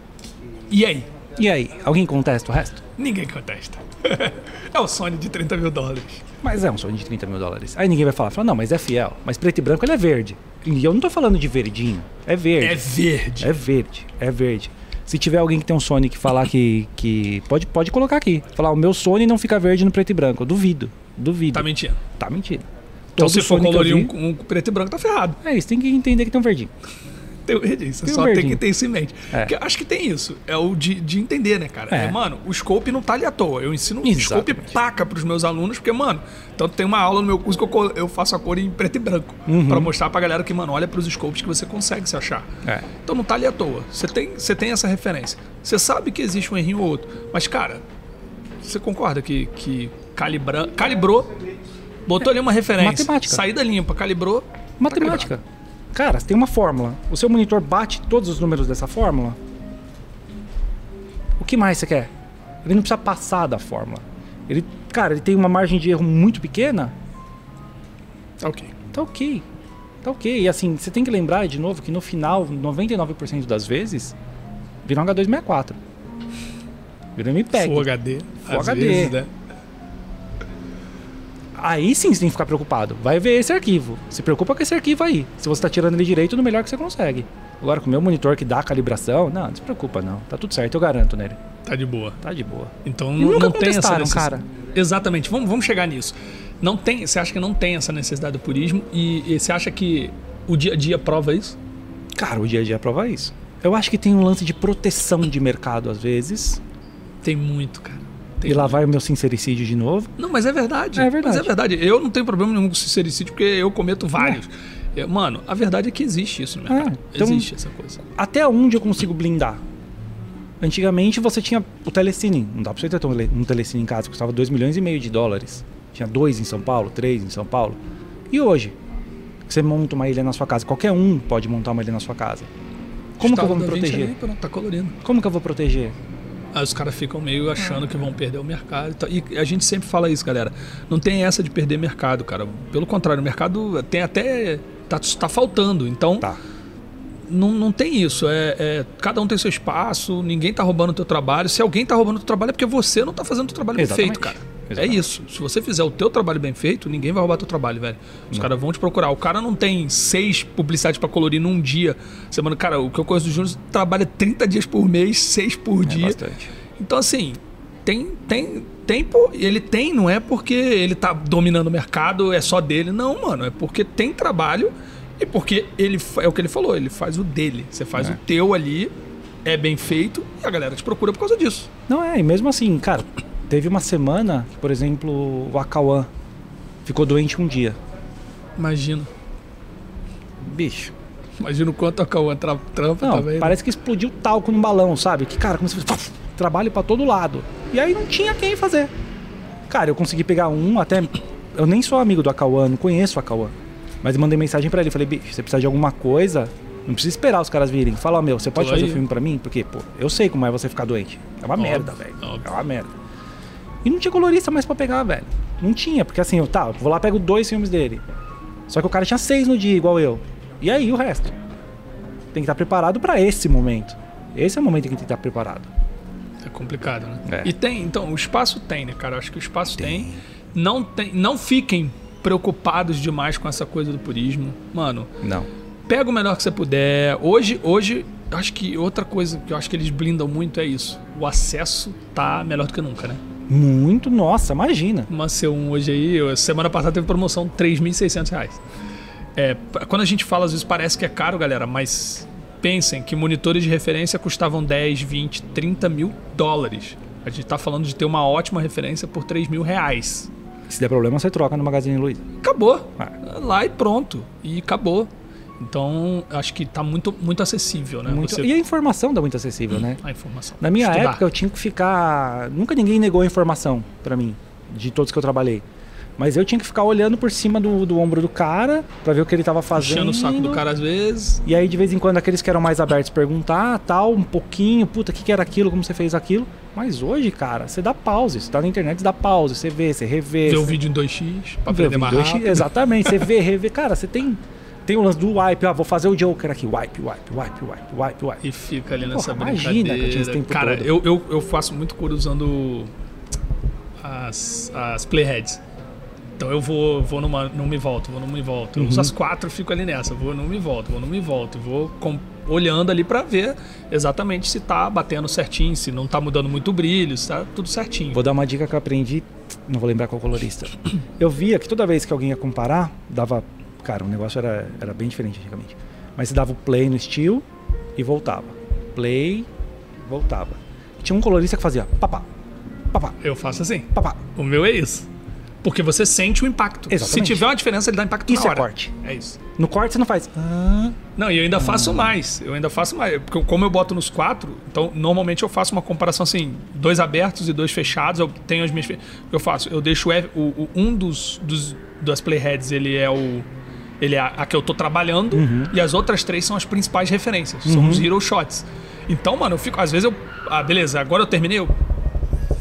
E aí? E aí? Alguém contesta o resto? Ninguém contesta. é o Sony de 30 mil dólares. Mas é um Sony de 30 mil dólares. Aí ninguém vai falar, fala, não, mas é fiel. Mas preto e branco ele é verde. E eu não tô falando de verdinho. É verde. É verde. É verde. É verde. Se tiver alguém que tem um Sony que falar que. que pode, pode colocar aqui. Falar, o meu Sony não fica verde no preto e branco. Eu duvido. Duvido. Tá mentindo. Tá mentindo. Então, Todo se for colorir vi, um, um, preto e branco, tá ferrado. É isso, tem que entender que tem um verdinho. Tem o verdinho, você tem só tem que ter isso em mente. É. acho que tem isso. É o de, de entender, né, cara? É. É, mano, o scope não tá ali à toa. Eu ensino o scope paca pros meus alunos, porque, mano, tanto tem uma aula no meu curso que eu, eu faço a cor em preto e branco. Uhum. para mostrar pra galera que, mano, olha pros scopes que você consegue se achar. É. Então não tá ali à toa. Você tem, você tem essa referência. Você sabe que existe um errinho ou outro. Mas, cara, você concorda que, que calibra, calibrou, botou ali uma referência. Matemática. Saída limpa, calibrou. Tá Matemática. Tá Cara, tem uma fórmula. O seu monitor bate todos os números dessa fórmula? O que mais você quer? Ele não precisa passar da fórmula. Ele, cara, ele tem uma margem de erro muito pequena. Tá ok. Tá ok. Tá ok. E assim, você tem que lembrar de novo que no final, 99% das vezes, vira um H264. Vira um MPEG. Full HD. Full HD. Vezes, né? Aí sim você tem que ficar preocupado. Vai ver esse arquivo. Se preocupa com esse arquivo aí. Se você está tirando ele direito, no melhor que você consegue. Agora, com o meu monitor que dá a calibração, não, não se preocupa não. Tá tudo certo, eu garanto nele. Tá de boa. Tá de boa. Então não, não tem essa necessidade. cara. Exatamente. Vamos, vamos chegar nisso. Não tem, você acha que não tem essa necessidade do purismo e, e você acha que o dia a dia prova isso? Cara, o dia a dia prova isso. Eu acho que tem um lance de proteção de mercado às vezes. Tem muito, cara. E lá vai o meu sincericídio de novo. Não, mas é verdade. É verdade. Mas é verdade. Eu não tenho problema nenhum com sincericídio porque eu cometo vários. É. Mano, a verdade é que existe isso no mercado. É, então, existe essa coisa. Até onde eu consigo blindar? Antigamente você tinha o telecine. Não dá pra você ter um telecine em casa que custava 2 milhões e meio de dólares. Tinha dois em São Paulo, três em São Paulo. E hoje? Você monta uma ilha na sua casa. Qualquer um pode montar uma ilha na sua casa. Como que eu vou me proteger? Ali, tá colorindo. Como que eu vou proteger? Aí os caras ficam meio achando que vão perder o mercado. E a gente sempre fala isso, galera. Não tem essa de perder mercado, cara. Pelo contrário, o mercado tem até. tá, tá faltando. Então. Tá. Não, não tem isso. É, é, cada um tem seu espaço, ninguém tá roubando o teu trabalho. Se alguém tá roubando o teu trabalho é porque você não tá fazendo o teu trabalho Exatamente. bem feito, cara. É Exatamente. É isso. Se você fizer o teu trabalho bem feito, ninguém vai roubar teu trabalho, velho. Os caras vão te procurar. O cara não tem seis publicidades para colorir num dia. Semana, cara, o que eu conheço do Júnior trabalha 30 dias por mês, seis por é dia. Bastante. Então, assim, tem, tem tempo, ele tem, não é porque ele tá dominando o mercado, é só dele. Não, mano, é porque tem trabalho e porque ele é o que ele falou, ele faz o dele. Você faz é. o teu ali, é bem feito e a galera te procura por causa disso. Não é, e mesmo assim, cara, Teve uma semana que, por exemplo, o Acauã ficou doente um dia. Imagina. Bicho. Imagina o quanto a Cauã tra trampa Não, também. né? parece que explodiu talco no balão, sabe? Que, cara, como se fosse trabalho pra todo lado. E aí não tinha quem fazer. Cara, eu consegui pegar um, até. Eu nem sou amigo do Acauã, não conheço o Acauã. Mas mandei mensagem pra ele. Falei, bicho, você precisa de alguma coisa. Não precisa esperar os caras virem. Fala, ó, meu, você pode Tô fazer o filme pra mim? Porque, pô, eu sei como é você ficar doente. É uma Óbvio, merda, velho. É uma merda. E não tinha colorista mais pra pegar, velho. Não tinha, porque assim, eu, tá, eu vou lá pego dois filmes dele. Só que o cara tinha seis no dia, igual eu. E aí o resto? Tem que estar preparado pra esse momento. Esse é o momento em que tem que estar preparado. É complicado, né? É. E tem, então, o espaço tem, né, cara? Eu acho que o espaço tem. Não tem. Não fiquem preocupados demais com essa coisa do purismo. Mano, Não. pega o melhor que você puder. Hoje, hoje, acho que outra coisa que eu acho que eles blindam muito é isso. O acesso tá melhor do que nunca, né? Muito, nossa, imagina. Uma C1 hoje aí, semana passada teve promoção 3.600 reais. É, quando a gente fala, às vezes parece que é caro, galera, mas pensem que monitores de referência custavam 10, 20, 30 mil dólares. A gente tá falando de ter uma ótima referência por 3 mil reais. Se der problema, você troca no Magazine Luiza. Acabou. É. Lá e pronto. E acabou. Então, acho que tá muito, muito acessível, né? Muito- Você- E a informação tá muito acessível, né? A informação. Na minha Estudar. época, eu tinha que ficar. Nunca ninguém negou a informação pra mim, de todos que eu trabalhei. Mas eu tinha que ficar olhando por cima do, do ombro do cara pra ver o que ele tava fazendo. Enchendo o saco do cara às vezes. E aí, de vez em quando, aqueles que eram mais abertos perguntar, tal, um pouquinho, puta, o que, que era aquilo, como você fez aquilo. Mas hoje, cara, você dá pause. Você tá na internet, você dá pause, você vê, você revê. Ver o você- vídeo em 2x pra vê aprender mais vídeo, rápido. Exatamente, você vê, revê. Cara, você tem. Tem o lance do wipe, ah, vou fazer o Joker aqui, wipe, wipe, wipe, wipe, wipe, wipe. E fica ali nessa Porra, brincadeira. imagina tempo Cara, todo. eu, eu, eu faço muito cura usando as, as playheads. Então eu vou, vou numa, numa e volto, vou numa e volto. Eu Uhum. uso as quatro, fico ali nessa. Vou numa e volto, vou numa e volto. Vou com- olhando ali pra ver exatamente se tá batendo certinho, se não tá mudando muito o brilho, se tá tudo certinho. Vou dar uma dica que eu aprendi, não vou lembrar qual colorista. Eu via que toda vez que alguém ia comparar, dava. Cara, o negócio era, era bem diferente antigamente. Mas você dava o play no steel e voltava. Play, voltava. E tinha um colorista que fazia papá, papá, Eu faço assim. papá. O meu é isso. Porque você sente o impacto. Exatamente. Se tiver uma diferença, ele dá impacto Isso na é hora. corte. É isso. No corte você não faz. "Ah", Não, e eu ainda faço mais. Eu ainda faço mais. Porque como eu boto nos quatro, então normalmente eu faço uma comparação assim: dois abertos e dois fechados. Eu tenho as minhas. Eu faço, eu deixo o- o- um dos, dos das playheads, ele é o. Ele é a, que eu tô trabalhando, Uhum. e as outras três são as principais referências. São os hero shots. Então, mano, eu fico. Às vezes eu. Ah, beleza, agora eu terminei, eu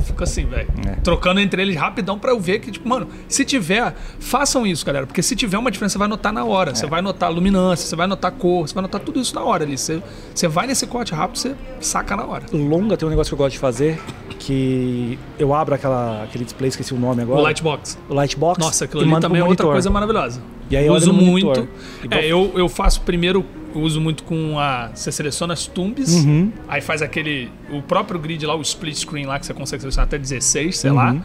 fico assim, velho. É. Trocando entre eles rapidão pra eu ver que, tipo, mano, se tiver, façam isso, galera. Porque se tiver uma diferença, você vai notar na hora. É. Você vai notar a luminância, você vai notar a cor, você vai notar tudo isso na hora ali. Você, você vai nesse corte rápido, você saca na hora. Longa tem um negócio que eu gosto de fazer, que eu abro aquela, aquele display, esqueci o nome agora. O Lightbox. O Lightbox. Nossa, aquilo ali também é outra coisa maravilhosa. E aí uso muito. É, eu, eu faço primeiro, eu uso muito com a. Você seleciona as tumbes, Uhum. aí faz aquele. O próprio grid lá, o split screen lá, que você consegue selecionar até 16, sei Uhum. lá.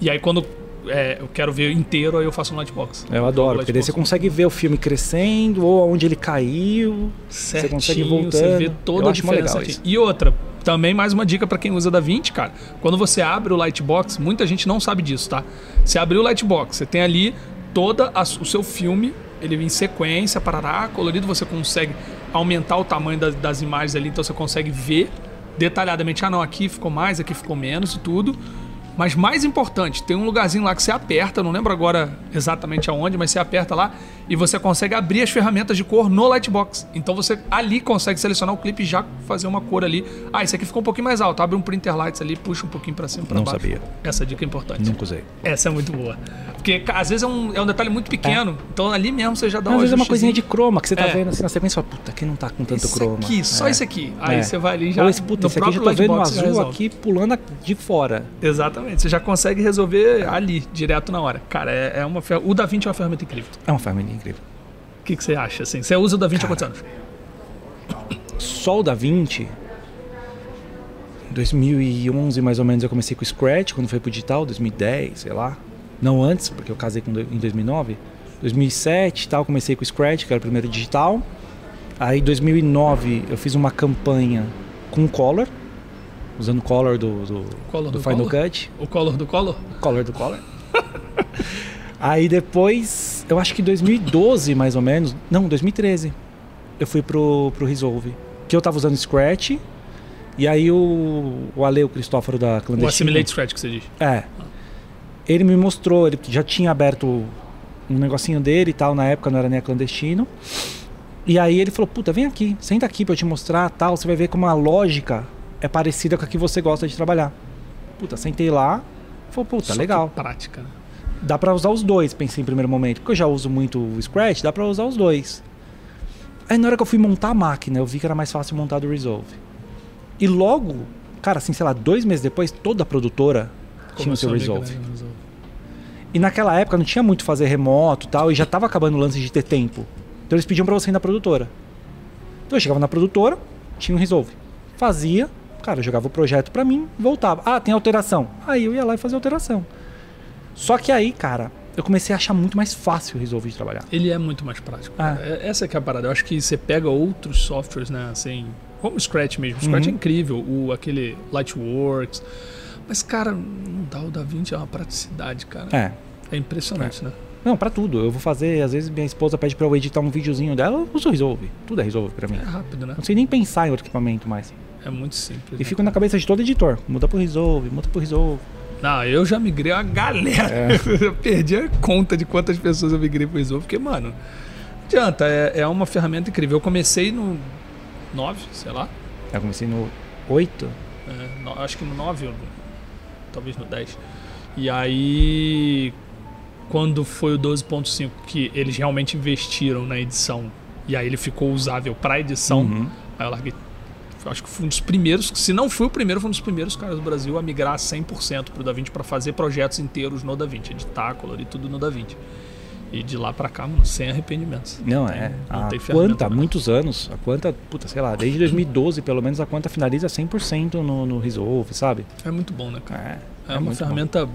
E aí quando é, eu quero ver inteiro, aí eu faço um lightbox. Eu adoro, porque daí você consegue ver o filme crescendo, ou onde ele caiu. Certinho, consegue Você voltando. vê toda Eu a diferença aqui. isso. E outra, também mais uma dica pra quem usa da 20, cara. Quando você abre o Lightbox, muita gente não sabe disso, tá? Você abriu o Lightbox, você tem ali toda a- o seu filme, ele vem em sequência, parará, colorido, você consegue aumentar o tamanho das, das imagens ali, então você consegue ver detalhadamente, ah não, aqui ficou mais, aqui ficou menos e tudo. Mas mais importante, tem um lugarzinho lá que você aperta, não lembro agora exatamente aonde, mas você aperta lá e você consegue abrir as ferramentas de cor no Lightbox. Então você ali consegue selecionar o clipe e já fazer uma cor ali. Ah, esse aqui ficou um pouquinho mais alto. Abre um printer lights ali, puxa um pouquinho pra cima, pra Não baixo. sabia. Essa dica é importante. Nunca usei. Essa é muito boa. Porque às vezes é um, é um detalhe muito pequeno, então ali mesmo você já dá Às um vezes é uma coisinha de croma que você tá É. vendo assim na sequência e fala, puta, aqui não tá com tanto Esse croma. aqui, só É. esse aqui. Aí É. você vai ali já Ou esse, puta, no esse aqui já tô vendo azul aqui pulando de fora. Exatamente, você já consegue resolver ali, direto na hora. Cara, é, é uma fer- o DaVinci é uma ferramenta incrível. É uma ferramenta incrível. O que, que você acha? Assim? Você usa o DaVinci há quantos anos? Só o Da Vinci, em 2011 mais ou menos eu comecei com o Scratch, quando foi pro digital, 2010, sei lá. Não antes, porque eu casei com, em 2009. 2007 e tal, comecei com o Scratch, que era o primeiro digital. Aí em 2009 eu fiz uma campanha com o Color, usando o color do, do, Color do do Final color? Cut. O color do color? Color do color. Aí depois, eu acho que 2012 mais ou menos, não, 2013, eu fui pro, pro Resolve. Que eu tava usando Scratch, e aí o, o Ale, o Cristóforo da O Clandestino... Assimilate Scratch que você diz. É. Ele me mostrou, ele já tinha aberto um negocinho dele e tal, na época não era nem a Clandestino. E aí ele falou, puta, vem aqui, senta aqui pra eu te mostrar tal, você vai ver como a lógica é parecida com a que você gosta de trabalhar. Puta, sentei lá, falou, puta, Só legal. prática, né? Dá pra usar os dois, pensei em primeiro momento. Porque eu já uso muito o Scratch, dá pra usar os dois. Aí na hora que eu fui montar a máquina, eu vi que era mais fácil montar do Resolve. E logo, cara, assim, sei lá, dois meses depois, toda a produtora tinha o seu Começou Resolve. E naquela época não tinha muito fazer remoto tal, e já tava acabando o lance de ter tempo. Então eles pediam pra você ir na produtora. Então eu chegava na produtora, tinha um Resolve. Fazia, cara, eu jogava o projeto pra mim, voltava. Ah, tem alteração. Aí eu ia lá e fazia alteração. Só que aí, cara, eu comecei a achar muito mais fácil o Resolve de trabalhar. Ele é muito mais prático. Ah. cara. É- Essa que é a parada. Eu acho que você pega outros softwares, né? Assim, como o Scratch mesmo. O Scratch Uhum. é incrível. O, aquele Lightworks. Mas, cara, não dá. O DaVinci é uma praticidade, cara. É. É impressionante, né? Não, pra tudo. Eu vou fazer, às vezes minha esposa pede pra eu editar um videozinho dela, eu uso Resolve. Tudo é Resolve pra mim. É rápido, né? Não sei nem pensar em outro equipamento mais. É muito simples. E né? fico na cabeça de todo editor. Muda pro Resolve, muda pro Resolve. Não, eu já migrei a galera. É. eu perdi a conta de quantas pessoas eu migrei pro Resolve, porque, mano, não adianta, é, é uma ferramenta incrível. Eu comecei no 9, sei lá. Eu comecei no 8. É, no- acho que no 9, ou no- talvez no 10. E aí, quando foi o 12.5, que eles realmente investiram na edição, e aí ele ficou usável para edição, Uhum. aí eu larguei. Acho que fui um dos primeiros, se não fui o primeiro, foi um dos primeiros caras do Brasil a migrar 100% pro DaVinci para fazer projetos inteiros no DaVinci, editar, colorir tudo no DaVinci. E de lá para cá, mano, sem arrependimentos. Não, tem- é. não a tem ferramenta Quanta, há não. muitos anos. A Quanta, puta, sei lá, desde 2012 pelo menos, a Quanta finaliza 100% no, no Resolve, sabe? É muito bom, né, cara? É, É, uma muito bom.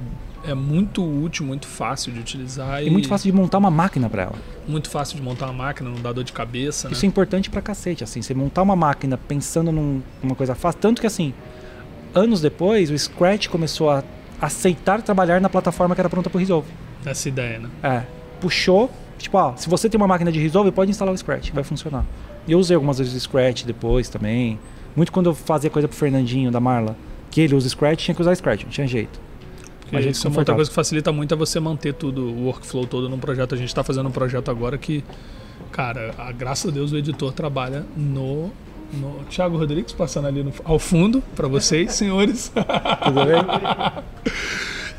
É muito útil, muito fácil de utilizar E muito fácil de montar uma máquina pra ela. muito fácil de montar uma máquina, não dá dor de cabeça, né? Isso é importante pra cacete, assim. Você montar uma máquina pensando num- numa coisa fácil. Tanto que, assim, anos depois, o Scratch começou a aceitar trabalhar na plataforma que era pronta pro Resolve. Essa ideia, né? É. Puxou, tipo, ó, se você tem uma máquina de Resolve, pode instalar o Scratch, vai funcionar. E eu usei algumas vezes o Scratch depois também. Muito quando eu fazia coisa pro Fernandinho da Marla, que ele usa Scratch, tinha que usar Scratch, não tinha jeito. Porque Mas é isso é uma outra coisa que facilita muito é você manter tudo, o workflow todo num projeto. A gente tá fazendo um projeto agora que, cara, a, graças a Deus o editor trabalha no. no Thiago Rodrigues passando ali no- ao fundo para vocês, senhores. Tudo bem?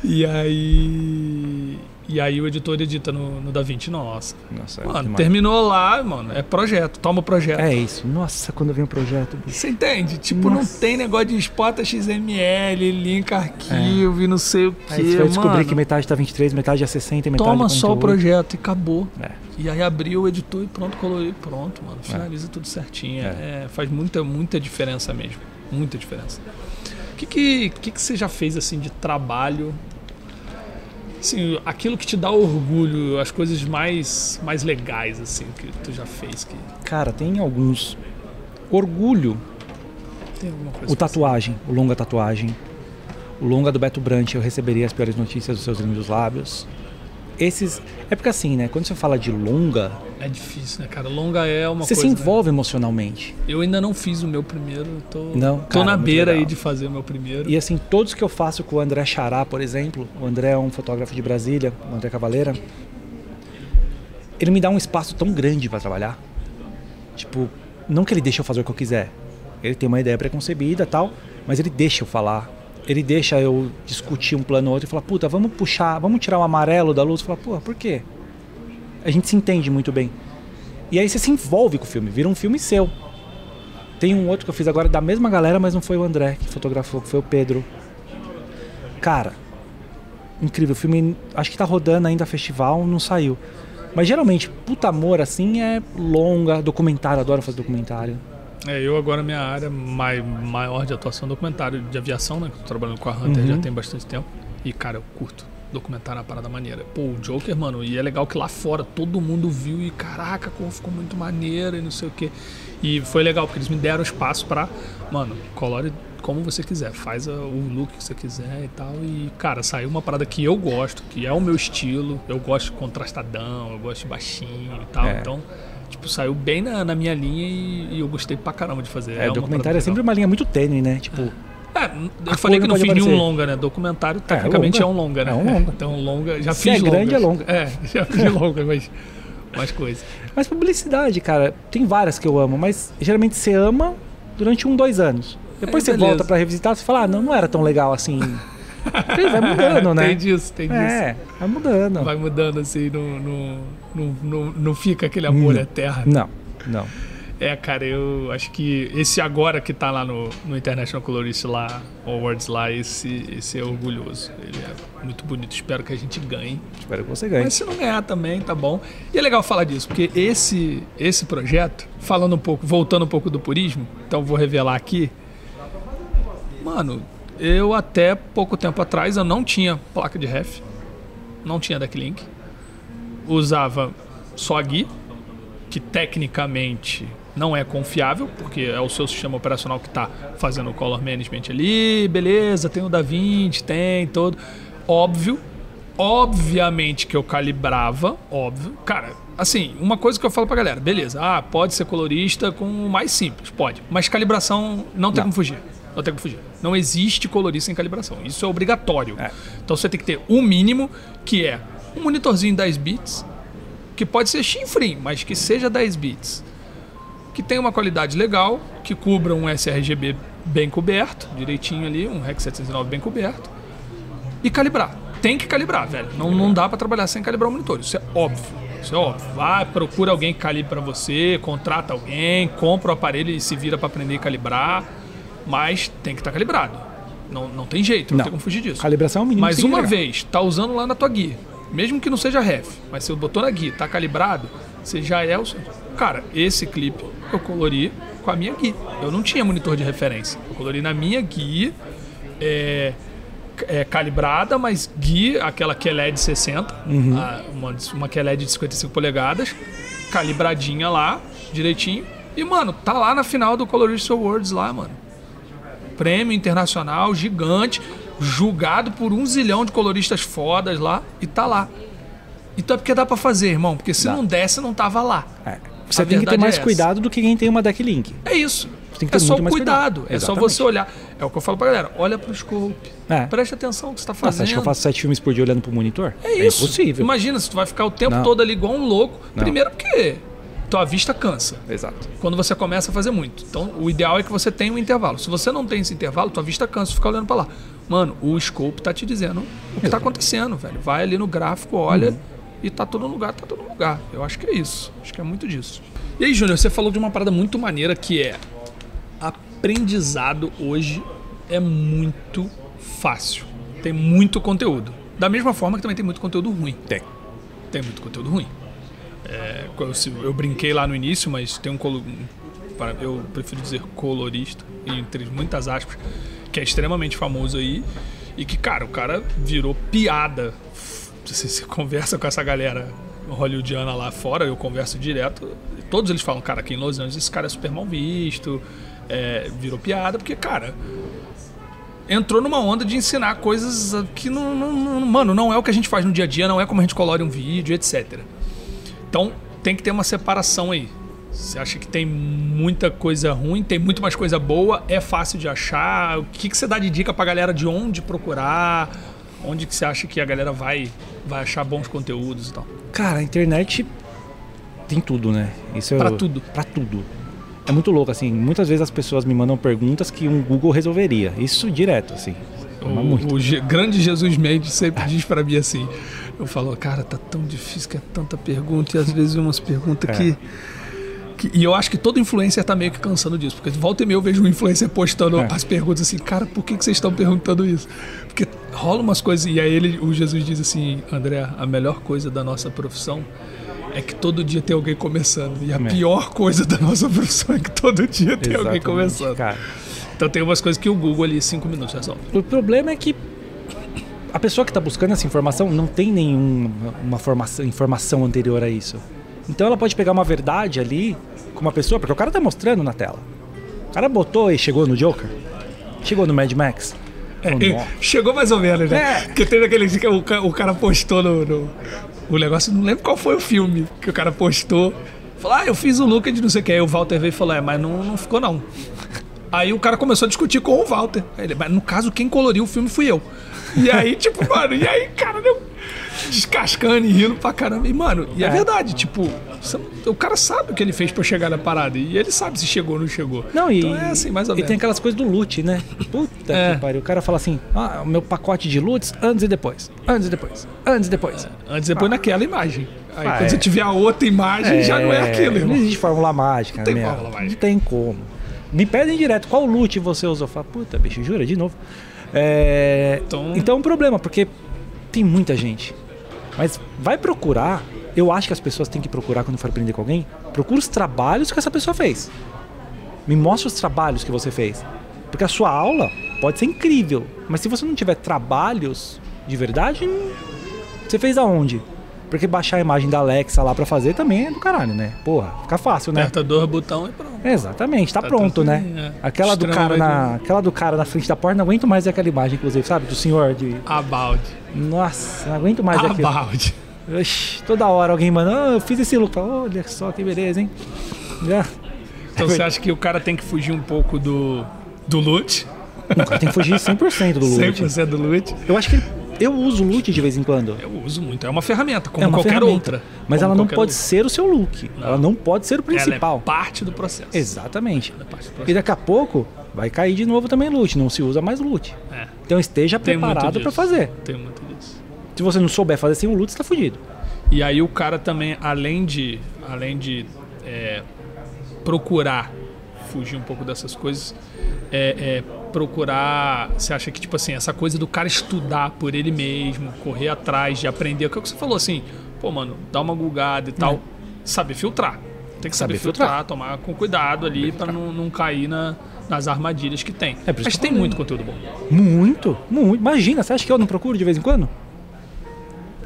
E aí. E aí o editor edita no, no DaVinci. Nossa. Nossa, é Mano, terminou lá, mano. É projeto. Toma o projeto. É isso. Nossa, quando vem o projeto, bicho. Você entende? Tipo, não Nossa. tem negócio de exporta XML, link arquivo e não sei o que. Aí você vai descobrir mano. que metade tá 23, metade é 60 e metade Toma é só o 48. projeto e acabou. É. E aí abriu o editor e pronto, coloriu pronto, mano. Finaliza tudo certinho. É, faz muita, muita diferença mesmo. Muita diferença. O que que, que que você já fez assim de trabalho? Assim, aquilo que te dá orgulho, as coisas mais, mais legais assim que tu já fez. Que Cara, tem alguns. Orgulho. tem alguma coisa O tatuagem, o longa tatuagem. O longa do Beto Brant, eu receberia as piores notícias dos seus lindos lábios. Esses. É porque assim, né? Quando você fala de longa, É difícil, né, cara? Longa é uma você coisa. se né? envolve emocionalmente. Eu ainda não fiz o meu primeiro. Tô, Não, tô cara, na muito beira legal. aí de fazer o meu primeiro. E assim, todos que eu faço com o André Xará, por exemplo, o André é um fotógrafo de Brasília, o André Cavaleira, ele me dá um espaço tão grande para trabalhar. Tipo, não que ele deixe eu fazer o que eu quiser. Ele tem uma ideia preconcebida e tal, mas ele deixa eu falar. Ele deixa eu discutir um plano ou outro e falar, puta, vamos puxar, vamos tirar o amarelo da luz. Falar, pô, por quê? A gente se entende muito bem. E aí você se envolve com o filme, vira um filme seu. Tem um outro que eu fiz agora da mesma galera, mas não foi o André que fotografou, foi o Pedro. Cara, incrível. O filme acho que tá rodando ainda festival, não saiu. Mas geralmente, puta amor assim é longa, documentário, adoro fazer documentário. É, eu agora minha área mai, maior de atuação é documentário de aviação, né? Que eu tô trabalhando com a Hunter Uhum. já tem bastante tempo. E, cara, eu curto. Documentário é uma parada maneira. Pô, o Joker, mano, e é legal que lá fora todo mundo viu e caraca, como ficou muito maneiro e não sei o quê. E foi legal, porque eles me deram espaço pra, mano, colore como você quiser, faz o look que você quiser e tal. E, cara, saiu uma parada que eu gosto, que é o meu estilo. Eu gosto de contrastadão, eu gosto de baixinho e tal. É. Então, tipo, saiu bem na, na minha linha e, e eu gostei pra caramba de fazer. É, uma documentário é sempre uma linha muito tênue, né? Tipo, É, eu A falei que não fiz nenhum longa, né? Documentário, tecnicamente, é, longa. um longa, né? É um longa. Então, longa. Já Se fiz é grande, é longa. É, já fiz longa, mas. Mais coisa. Mas publicidade, cara, tem várias que eu amo, mas geralmente você ama durante um, dois anos. Depois É, você beleza. volta pra revisitar, você fala, ah, não, não era tão legal assim. Porque vai mudando, né? Tem disso, tem disso. É, vai mudando. Vai mudando assim, não, não, não, não, não fica aquele amor Não. eterno. Não, não. É, cara, eu acho que esse agora que tá lá no, no International Colorist lá, Awards lá, esse, esse é orgulhoso. Ele é muito bonito. Espero que a gente ganhe. Espero que você ganhe. Mas se não ganhar também, tá bom. E é legal falar disso, porque esse, esse projeto, falando um pouco, voltando um pouco do purismo, então vou revelar aqui. Mano, eu até pouco tempo atrás eu não tinha placa de ref, não tinha decklink. Usava só a GUI, que tecnicamente não é confiável, porque é o seu sistema operacional que está fazendo o color management ali, beleza, tem o DaVinci, tem todo. Óbvio, obviamente que eu calibrava, óbvio. Cara, assim, uma coisa que eu falo pra galera, beleza, ah, pode ser colorista com o mais simples, pode. Mas calibração não tem Não. como fugir. Não tem como fugir. Não existe colorista sem calibração. Isso é obrigatório. É. Então você tem que ter o mínimo, que é um monitorzinho 10 bits, que pode ser chinfrim, mas que seja 10 bits. Que tenha uma qualidade legal, que cubra um sRGB bem coberto, direitinho ali, um REC 709 bem coberto. E calibrar. Tem que calibrar, velho. Não, não dá pra trabalhar sem calibrar o monitor. Isso é óbvio. Isso é óbvio. Vai, procura alguém que calibre pra você, contrata alguém, compra o aparelho e se vira pra aprender a calibrar. Mas tem que estar calibrado. Não, não tem jeito, não, Não. tem como fugir disso. Calibração é o mínimo. Mas uma vez, tá usando lá na tua guia, mesmo que não seja ref, mas você botou na guia, tá calibrado, você já é o. Cara, esse clipe eu colori com a minha guia. Eu não tinha monitor de referência. Eu colori na minha guia, é, é, calibrada, mas guia, aquela QLED 60, Uhum. a- uma, uma QLED de 55 polegadas, calibradinha lá, direitinho. E, mano, tá lá na final do Colorist Awards lá, mano prêmio internacional gigante, julgado por um zilhão de coloristas fodas lá, e tá lá. Então é porque dá pra fazer, irmão, porque se Dá. não desse, não tava lá. É. Você A tem que ter mais é cuidado do que quem tem uma decklink. É isso. Tem que É ter só o mais cuidado, cuidado. é só você olhar. É o que eu falo pra galera, olha pro scope. É. Preste atenção no que você tá Nossa, fazendo. acha que eu faço sete filmes por dia olhando pro monitor? É isso. impossível. Imagina se tu vai ficar o tempo Não. todo ali igual um louco. Não. Primeiro porque tua vista cansa. Exato. quando você começa a fazer muito. Então, o ideal é que você tenha um intervalo. Se você não tem esse intervalo, tua vista cansa, fica olhando pra lá. Mano, o scope tá te dizendo o que tá acontecendo, velho. Vai ali no gráfico, olha e tá todo lugar, tá todo lugar. Eu acho que é isso. Acho que é muito disso. E aí, Júnior, você falou de uma parada muito maneira que é aprendizado hoje é muito fácil. Tem muito conteúdo. Da mesma forma que também tem muito conteúdo ruim Tem. tem muito conteúdo ruim. É, eu, brinquei lá no início, mas tem um, eu prefiro dizer colorista, entre muitas aspas, que é extremamente famoso aí e que, cara, o cara virou piada. Você, você conversa com essa galera hollywoodiana lá fora, eu converso direto, todos eles falam, cara, aqui em Los Angeles esse cara é super mal visto, é, virou piada, porque, cara, entrou numa onda de ensinar coisas que não, não- não- mano, não é o que a gente faz no dia a dia, não é como a gente colore um vídeo, etc. Então tem que ter uma separação aí. Você acha que tem muita coisa ruim, tem muito mais coisa boa, é fácil de achar? O que, que você dá de dica pra galera de onde procurar? Onde que você acha que a galera vai, vai achar bons conteúdos e tal? Cara, a internet tem tudo, né? Isso Pra eu- tudo. Pra tudo. É muito louco, assim. Muitas vezes as pessoas me mandam perguntas que um Google resolveria. Isso direto, assim. Muito. O, o grande Jesus Mendes sempre diz pra mim assim: eu falo, cara, tá tão difícil que é tanta pergunta e às vezes umas perguntas É. que, que- E eu acho que todo influencer tá meio que cansando disso, porque volta e meia eu vejo um influencer postando É. as perguntas assim, cara, por que, que vocês estão perguntando isso? Porque rola umas coisas, e aí ele, o Jesus diz assim: André, a melhor coisa da nossa profissão. É que todo dia tem alguém começando. E a É. pior coisa da nossa profissão é que todo dia tem alguém Exatamente, começando. Cara, Então tem umas coisas que o Google ali, cinco minutos resolve. o problema é que a pessoa que está buscando essa informação não tem nenhuma uma formação, informação anterior a isso. Então ela pode pegar uma verdade ali com uma pessoa, porque o cara tá mostrando na tela. O cara botou e chegou no Joker. Chegou no Mad Max. É, chegou mais ou menos, né? É. Porque teve aquele que o, o cara postou no, no- O negócio, não lembro qual foi o filme que o cara postou. Falou, ah, eu fiz o Lucas de não sei o que. Aí o Walter veio e falou, é, mas não, não ficou não. Aí o cara começou a discutir com o Walter. Ele, mas no caso, quem coloriu o filme fui eu. E aí, tipo, mano, e aí, cara, deu descascando e rindo pra caramba. E, mano, e é, É. verdade, tipo, o cara sabe o que ele fez pra chegar na parada. E ele sabe se chegou ou não chegou. Não, e, então é assim, mais ou e menos. tem aquelas coisas do loot, né? Puta É. que pariu. O cara fala assim: ah, o meu pacote de loots antes e depois. Antes e depois. Antes e depois. Antes e depois naquela imagem. Aí Ah, quando é. você tiver a outra imagem, já não é aquilo, Não irmão. existe fórmula mágica, tem meu. fórmula mágica. Não tem como. Me pedem direto qual loot você usou. Eu falo, puta, bicho, jura? De novo. É, Então- Então é um problema, porque tem muita gente. Mas vai procurar. Eu acho que as pessoas têm que procurar quando for aprender com alguém. Procura os trabalhos que essa pessoa fez. Me mostra os trabalhos que você fez. Porque a sua aula pode ser incrível. Mas se você não tiver trabalhos de verdade, você fez aonde? Porque baixar a imagem da Alexa lá pra fazer também é do caralho, né? Porra, fica fácil, né? Aperta dois botões e pronto. Exatamente, tá, Tá pronto, né? bem, é. Aquela do, cara na, aquela do cara na frente da porta, não aguento mais aquela imagem, inclusive, sabe? Do senhor de. About. Nossa, não aguento mais. About. Oxi, toda hora alguém manda, ah, eu fiz esse look. Olha só que beleza, hein? Já. Então você acha que o cara tem que fugir um pouco do, do loot? O cara tem que fugir 100% do loot. 100% do loot. Eu acho que eu uso loot de vez em quando. Eu uso muito. É uma ferramenta, como é uma qualquer ferramenta. outra. Mas ela não pode outra. ser o seu look. Ela não pode ser o principal. Ela é parte do processo. Exatamente. É do E processo. daqui a pouco vai cair de novo também loot. Não se usa mais loot. É, Então esteja Tem preparado para fazer. tem muito disso. Se você não souber fazer sem o loot, você tá fudido. E aí o cara também, além de, além de é, procurar fugir um pouco dessas coisas, é, é procurar. Você acha que, tipo assim, essa coisa do cara estudar por ele mesmo, correr atrás de aprender, o que você falou assim, pô, mano, dá uma gulgada e tal, saber filtrar. Tem que saber, Saber filtrar, filtrar. tomar com cuidado ali pra não, não cair na, nas armadilhas que tem. É Mas que tem muito conteúdo bom. Muito, muito. Imagina, você acha que eu não procuro de vez em quando?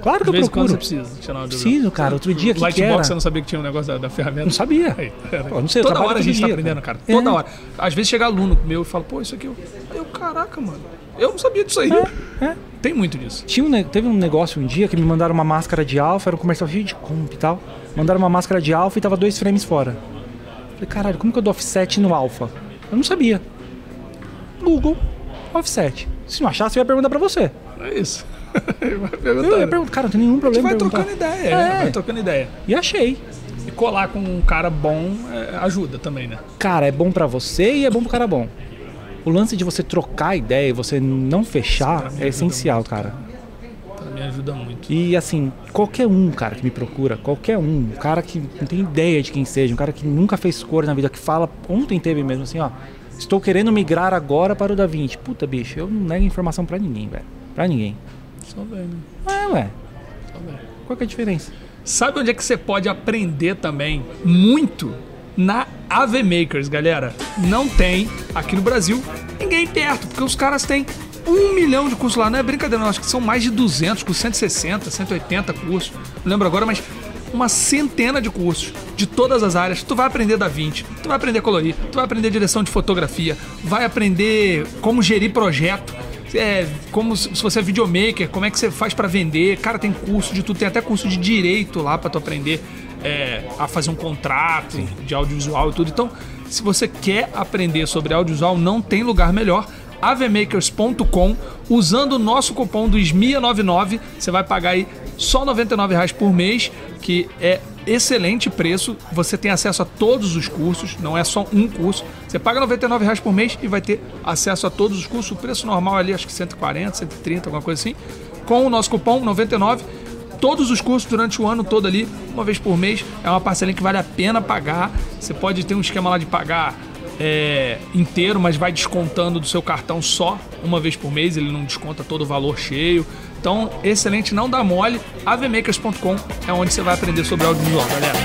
Claro que eu procuro. você precisa tirar dúvida. Preciso, cara. Outro dia, que, que Lightbox, era? você não sabia que tinha um negócio da, da ferramenta? Não sabia. Aí, Pô, não sei, Toda hora a gente tá dia, aprendendo, cara. Toda É. hora. Às vezes chega aluno meu e fala, pô, isso aqui eu. Eu, caraca, mano. Eu não sabia disso aí. É. Tem muito disso. Tinha um, teve um negócio um dia que me mandaram uma máscara de alfa, era um comercial cheio de comp e tal. Mandaram uma máscara de alfa e tava dois frames fora. Falei, caralho, como que eu dou offset no alfa? Eu não sabia. Google, offset. Se não achasse, eu ia perguntar pra você. É isso. Eu ia perguntando. perguntar, cara, não tem nenhum A gente problema. vai trocando ideia, É. né? vai trocando ideia. E achei. E colar com um cara bom é, ajuda também, né? Cara, é bom pra você e é bom pro cara bom. O lance de você trocar ideia e você não fechar é essencial, muito, cara. Pra mim ajuda muito. E assim, qualquer um, cara, que me procura, qualquer um, um cara que não tem ideia de quem seja, um cara que nunca fez cor na vida, que fala, ontem teve mesmo assim, ó, estou querendo migrar agora para o Da Vinci. Puta, bicho, eu não nego informação pra ninguém, velho. Pra ninguém. Só bem, né? É, ué, Só bem. qual que é a diferença? Sabe onde é que você pode aprender também muito? Na AV Makers, galera. Não tem aqui no Brasil ninguém perto, porque os caras têm um milhão de cursos lá. Não é brincadeira, não. Acho que são mais de 200, com 160, 180 cursos. Não lembro agora, mas uma centena de cursos de todas as áreas. Tu vai aprender da 20, tu vai aprender a colorir, tu vai aprender direção de fotografia, vai aprender como gerir projeto. É, como se se você é videomaker, como é que você faz pra vender? Cara, tem curso de tudo, tem até curso de direito lá pra tu aprender é, a fazer um contrato de audiovisual e tudo. Então, se você quer aprender sobre audiovisual, não tem lugar melhor. avmakers.com, usando o nosso cupom do SMIA99, você vai pagar aí só 99 reais por mês, que é excelente preço. Você tem acesso a todos os cursos, não é só um curso. Você paga 99 reais por mês e vai ter acesso a todos os cursos. O preço normal ali, acho que 140, 130, alguma coisa assim. Com o nosso cupom 99, todos os cursos durante o ano todo ali, uma vez por mês. É uma parcelinha que vale a pena pagar. Você pode ter um esquema lá de pagar é, inteiro, mas vai descontando do seu cartão só uma vez por mês. Ele não desconta todo o valor cheio. Então, excelente, não dá mole. avmakers.com é onde você vai aprender sobre audiovisual, galera.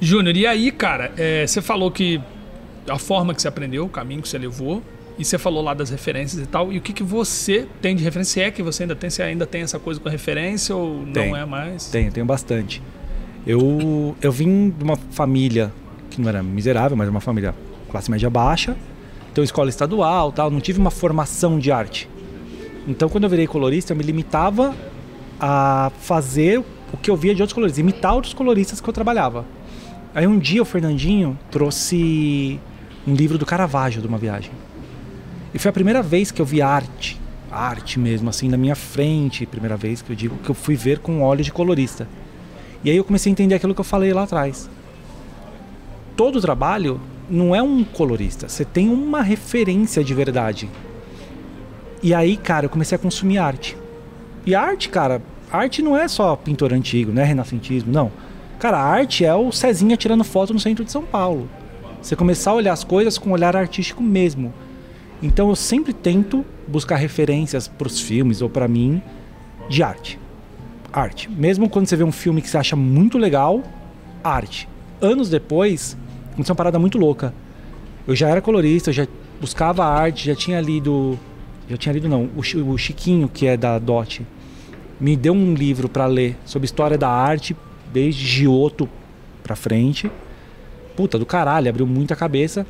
Júnior, e aí, cara, é, você falou que a forma que você aprendeu, o caminho que você levou, E você falou lá das referências e tal. E o que, que você tem de referência? Se é que você ainda tem, se ainda tem essa coisa com referência ou Tem. não é mais? Tenho, tenho bastante. Eu, eu vim de uma família que não era miserável, mas uma família classe média baixa. Então, escola estadual, tal. Não tive uma formação de arte. Então, quando eu virei colorista, eu me limitava a fazer o que eu via de outros coloristas, imitar outros coloristas que eu trabalhava. Aí um dia o Fernandinho trouxe um livro do Caravaggio de uma viagem. E foi a primeira vez que eu vi arte, arte mesmo, assim, na minha frente. Primeira vez que eu digo que eu fui ver com olhos de colorista. E aí eu comecei a entender aquilo que eu falei lá atrás. Todo trabalho não é um colorista, você tem uma referência de verdade. E aí, cara, eu comecei a consumir arte. E arte, cara, arte não é só pintor antigo, não é renascentismo, não. Cara, arte é o Cezinha tirando foto no centro de São Paulo. Você começar a olhar as coisas com um olhar artístico mesmo. Então eu sempre tento buscar referências para os filmes ou para mim de arte. Arte. Mesmo quando você vê um filme que você acha muito legal, arte. Anos depois, aconteceu uma parada muito louca. Eu já era colorista, eu já buscava arte, já tinha lido. Já tinha lido, não. O Chiquinho, que é da DOT, me deu um livro para ler sobre história da arte, desde Giotto pra frente. Puta do caralho, abriu muita cabeça.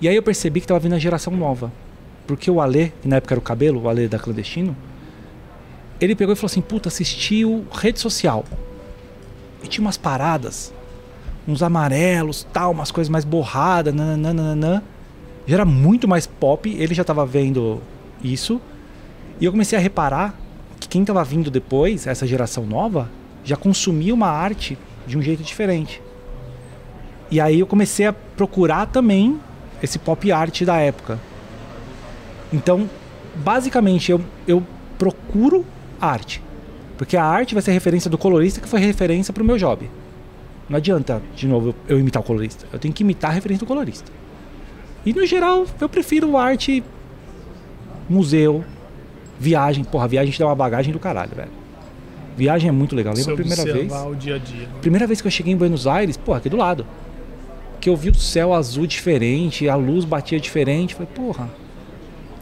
E aí eu percebi que tava vindo a geração nova. Porque o Alê, que na época era o cabelo, o Alê da Clandestino, ele pegou e falou assim: Puta, assistiu rede social. E tinha umas paradas, uns amarelos, tal, umas coisas mais borradas, nananana. Já era muito mais pop, ele já tava vendo isso. E eu comecei a reparar que quem tava vindo depois, essa geração nova, já consumia uma arte de um jeito diferente. E aí eu comecei a procurar também esse pop art da época. Então, basicamente, eu, eu procuro arte. Porque a arte vai ser referência do colorista que foi referência pro meu job. Não adianta, de novo, eu imitar o colorista. Eu tenho que imitar a referência do colorista. E no geral, eu prefiro arte, museu, viagem. Porra, viagem te dá uma bagagem do caralho, velho. Viagem é muito legal. Lembra a primeira vez? o dia a dia. né? Primeira vez que eu cheguei em Buenos Aires, pô, aqui do lado. Que eu vi o céu azul diferente, a luz batia diferente. Falei, porra.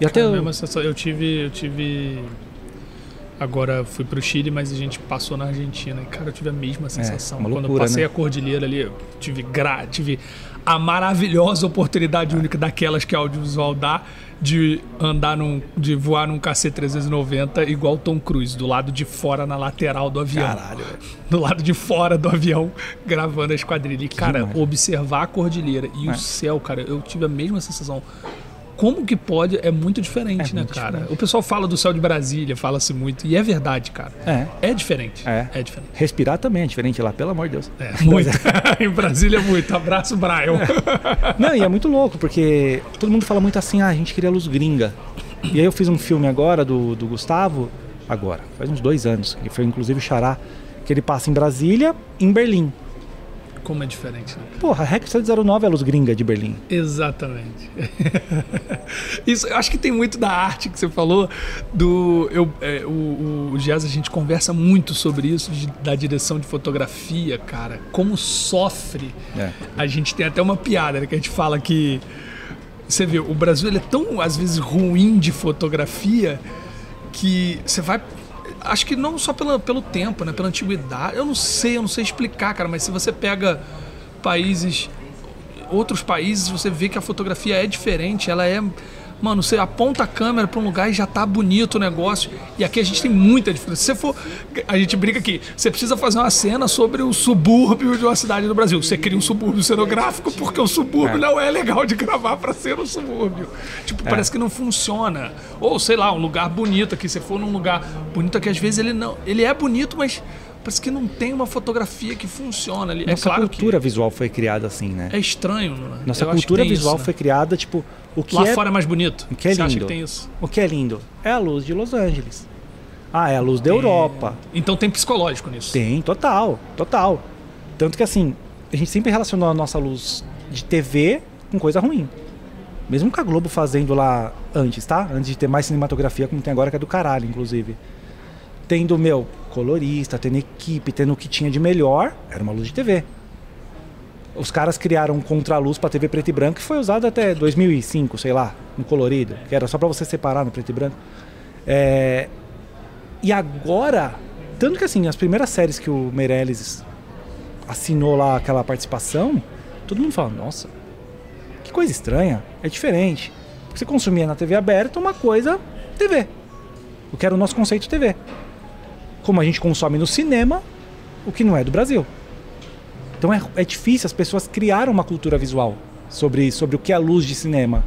E até Cara, eu, sensação. eu tive, eu tive. Agora fui pro Chile, mas a gente passou na Argentina. E, cara, eu tive a mesma sensação. É, uma Quando eu loucura, passei né? a cordilheira ali, eu tive, gra... tive a maravilhosa oportunidade única daquelas que a audiovisual dá de andar num. de voar num KC-390 igual Tom Cruise, do lado de fora na lateral do avião. Caralho, do lado de fora do avião, gravando a esquadrilha. E, cara, observar a cordilheira e É. o céu, cara, eu tive a mesma sensação. Como que pode? É muito diferente, É né, muito cara? diferente. O pessoal fala do céu de Brasília, fala-se muito. E é verdade, cara. É. É diferente. É. É diferente. Respirar também é diferente lá, pelo amor de Deus. É, muito. em Brasília, muito. Abraço, Brian. Não, e é muito louco, porque todo mundo fala muito assim, ah, a gente queria luz gringa. E aí eu fiz um filme agora do, do Gustavo, agora, faz uns dois anos, que foi inclusive o Xará, que ele passa em Brasília e em Berlim. Como é diferente, né? Porra, a REC 709 é a luz gringa de Berlim. Exatamente. Isso, eu acho que tem muito da arte que você falou. Do, eu, é, o, o Jazz, a gente conversa muito sobre isso, de- da direção de fotografia, cara. Como sofre. É. A gente tem até uma piada, né, que a gente fala que. Você vê, o Brasil ele é tão, às vezes, ruim de fotografia que você vai. Acho que não só pela, pelo tempo, né? Pela antiguidade. Eu não sei, eu não sei explicar, cara, mas se você pega países outros países você vê que a fotografia é diferente, ela é. Mano, você aponta a câmera pra um lugar e já tá bonito o negócio. E aqui a gente tem muita diferença. Se você for. A gente brinca aqui, você precisa fazer uma cena sobre o subúrbio de uma cidade do Brasil. Você cria um subúrbio cenográfico porque o subúrbio É. não é legal de gravar pra ser um subúrbio. Tipo, parece que não funciona. Ou sei lá, um lugar bonito aqui. Se for num lugar bonito aqui, às vezes ele não. Ele é bonito, mas parece que não tem uma fotografia que funciona ali. Nossa é claro cultura que visual foi criada assim, né? é estranho, né? Nossa Eu que cultura visual isso, né? foi criada, tipo, o que Lá é fora é mais bonito. o que é Você lindo. que? O que é lindo? É a luz de Los Angeles. Ah, é a luz da Europa. Então tem psicológico nisso. Tem, total, total. Tanto que assim, a gente sempre relacionou a nossa luz de TV com coisa ruim. Mesmo com a Globo fazendo lá antes, tá? Antes de ter mais cinematografia como tem agora, que é do caralho, inclusive. Tendo, meu, colorista, tendo equipe, tendo o que tinha de melhor, era uma luz de TV. Os caras criaram um contraluz pra TV preto e branco que foi usado até 2005, sei lá, no colorido, que era só pra você separar no preto e branco. É, E agora, tanto que assim, as primeiras séries que o Meirelles assinou lá aquela participação, todo mundo fala, nossa, que coisa estranha, é diferente. Porque você consumia na TV aberta uma coisa TV. O que era o nosso conceito TV. Como a gente consome no cinema, o que não é do Brasil. Então é, é difícil, as pessoas criaram uma cultura visual sobre, sobre o que é a luz de cinema.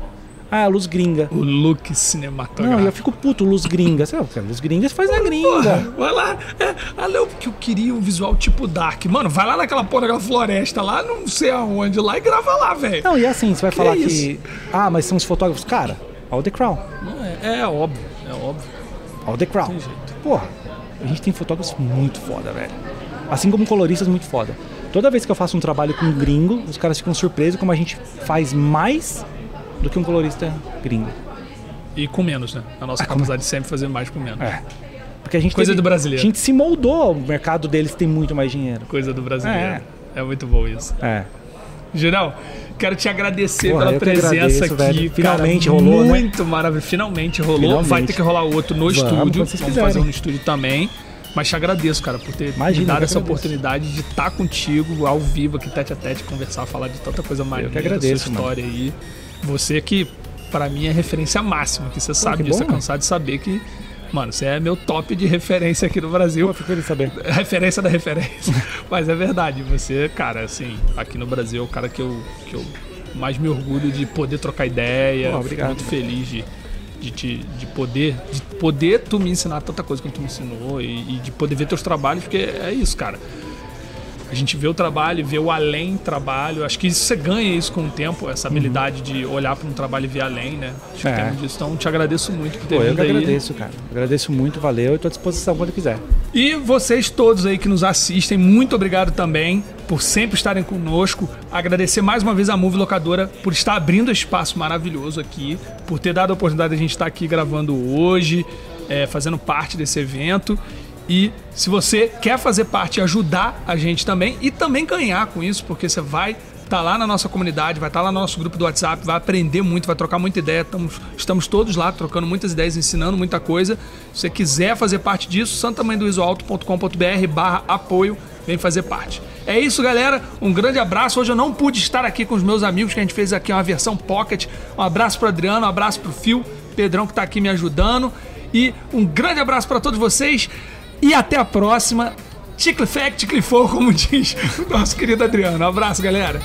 Ah, a luz gringa. O look Não, cinematográfico. eu fico puto, luz gringa. Sei lá, luz gringa você faz na Porra, gringa. vai lá. É, ah, não, porque eu queria um visual tipo Dark. Mano, vai lá naquela porra daquela floresta lá, não sei aonde, lá e grava lá, velho. Não, e assim, você vai Que falar isso? que. Ah, mas são os fotógrafos. Cara, all the crown. É, é óbvio, é óbvio. All the crown. Porra, a gente tem fotógrafos muito foda, velho. Assim como coloristas muito foda. Toda vez que eu faço um trabalho com um gringo, os caras ficam surpresos como a gente faz mais do que um colorista gringo. E com menos, né? A nossa Ah, capacidade de sempre fazer mais com menos. É. Porque a gente Coisa teve- do brasileiro. A gente se moldou, o mercado deles tem muito mais dinheiro. Coisa do brasileiro. É. muito bom isso. É. Geral, quero te agradecer Porra, pela presença agradeço, aqui. velho. cara. Finalmente rolou, né? Muito maravilhoso. Finalmente rolou. Finalmente. Vai ter que rolar outro no Vamos, estúdio. Vamos fazer um no estúdio também. Mas te agradeço, cara, por ter Imagina, me dado eu essa oportunidade de estar contigo ao vivo aqui, tete a tete, conversar, falar de tanta coisa maneira, que agradeço, sua história aí. Você que, pra mim, é referência máxima, que você sabe que disso, bom, é cansado de saber que, mano, você é meu top de referência aqui no Brasil. Eu fico feliz de saber. referência da referência. Mas é verdade, você, cara, assim, aqui no Brasil é o cara que eu, que eu mais me orgulho de poder trocar ideia. Pô, Fico obrigado. muito feliz de, de, te- de poder de poder tu me ensinar tanta coisa que tu me ensinou e, e de poder ver teus trabalhos, porque é isso, cara. A gente vê o trabalho, vê o além trabalho. Acho que isso você ganha isso com o tempo, essa habilidade de olhar para um trabalho e ver além, né? Acho que Uhum. É. disso. Então, te agradeço muito por ter Pô, eu vindo que aí. agradeço, cara. Agradeço muito, valeu. Eu tô à disposição quando quiser. E vocês todos aí que nos assistem, muito obrigado também por sempre estarem conosco. Agradecer mais uma vez a Move Locadora por estar abrindo espaço maravilhoso aqui, por ter dado a oportunidade de a gente estar aqui gravando hoje, é, fazendo parte desse evento. E se você quer fazer parte ajudar a gente também, e também ganhar com isso, porque você vai estar lá na nossa comunidade, vai estar lá no nosso grupo do WhatsApp, vai aprender muito, vai trocar muita ideia. Estamos, estamos todos lá trocando muitas ideias, ensinando muita coisa. Se você quiser fazer parte disso, santamanduisoalto.com.br barra apoio, vem fazer parte. É isso, galera. Um grande abraço. Hoje eu não pude estar aqui com os meus amigos, que a gente fez aqui uma versão pocket. Um abraço pro Adriano, um abraço pro Fio, Pedrão que tá aqui me ajudando. E um grande abraço para todos vocês. E até a próxima. Ticle Fact, como diz o nosso querido Adriano. Um abraço, galera.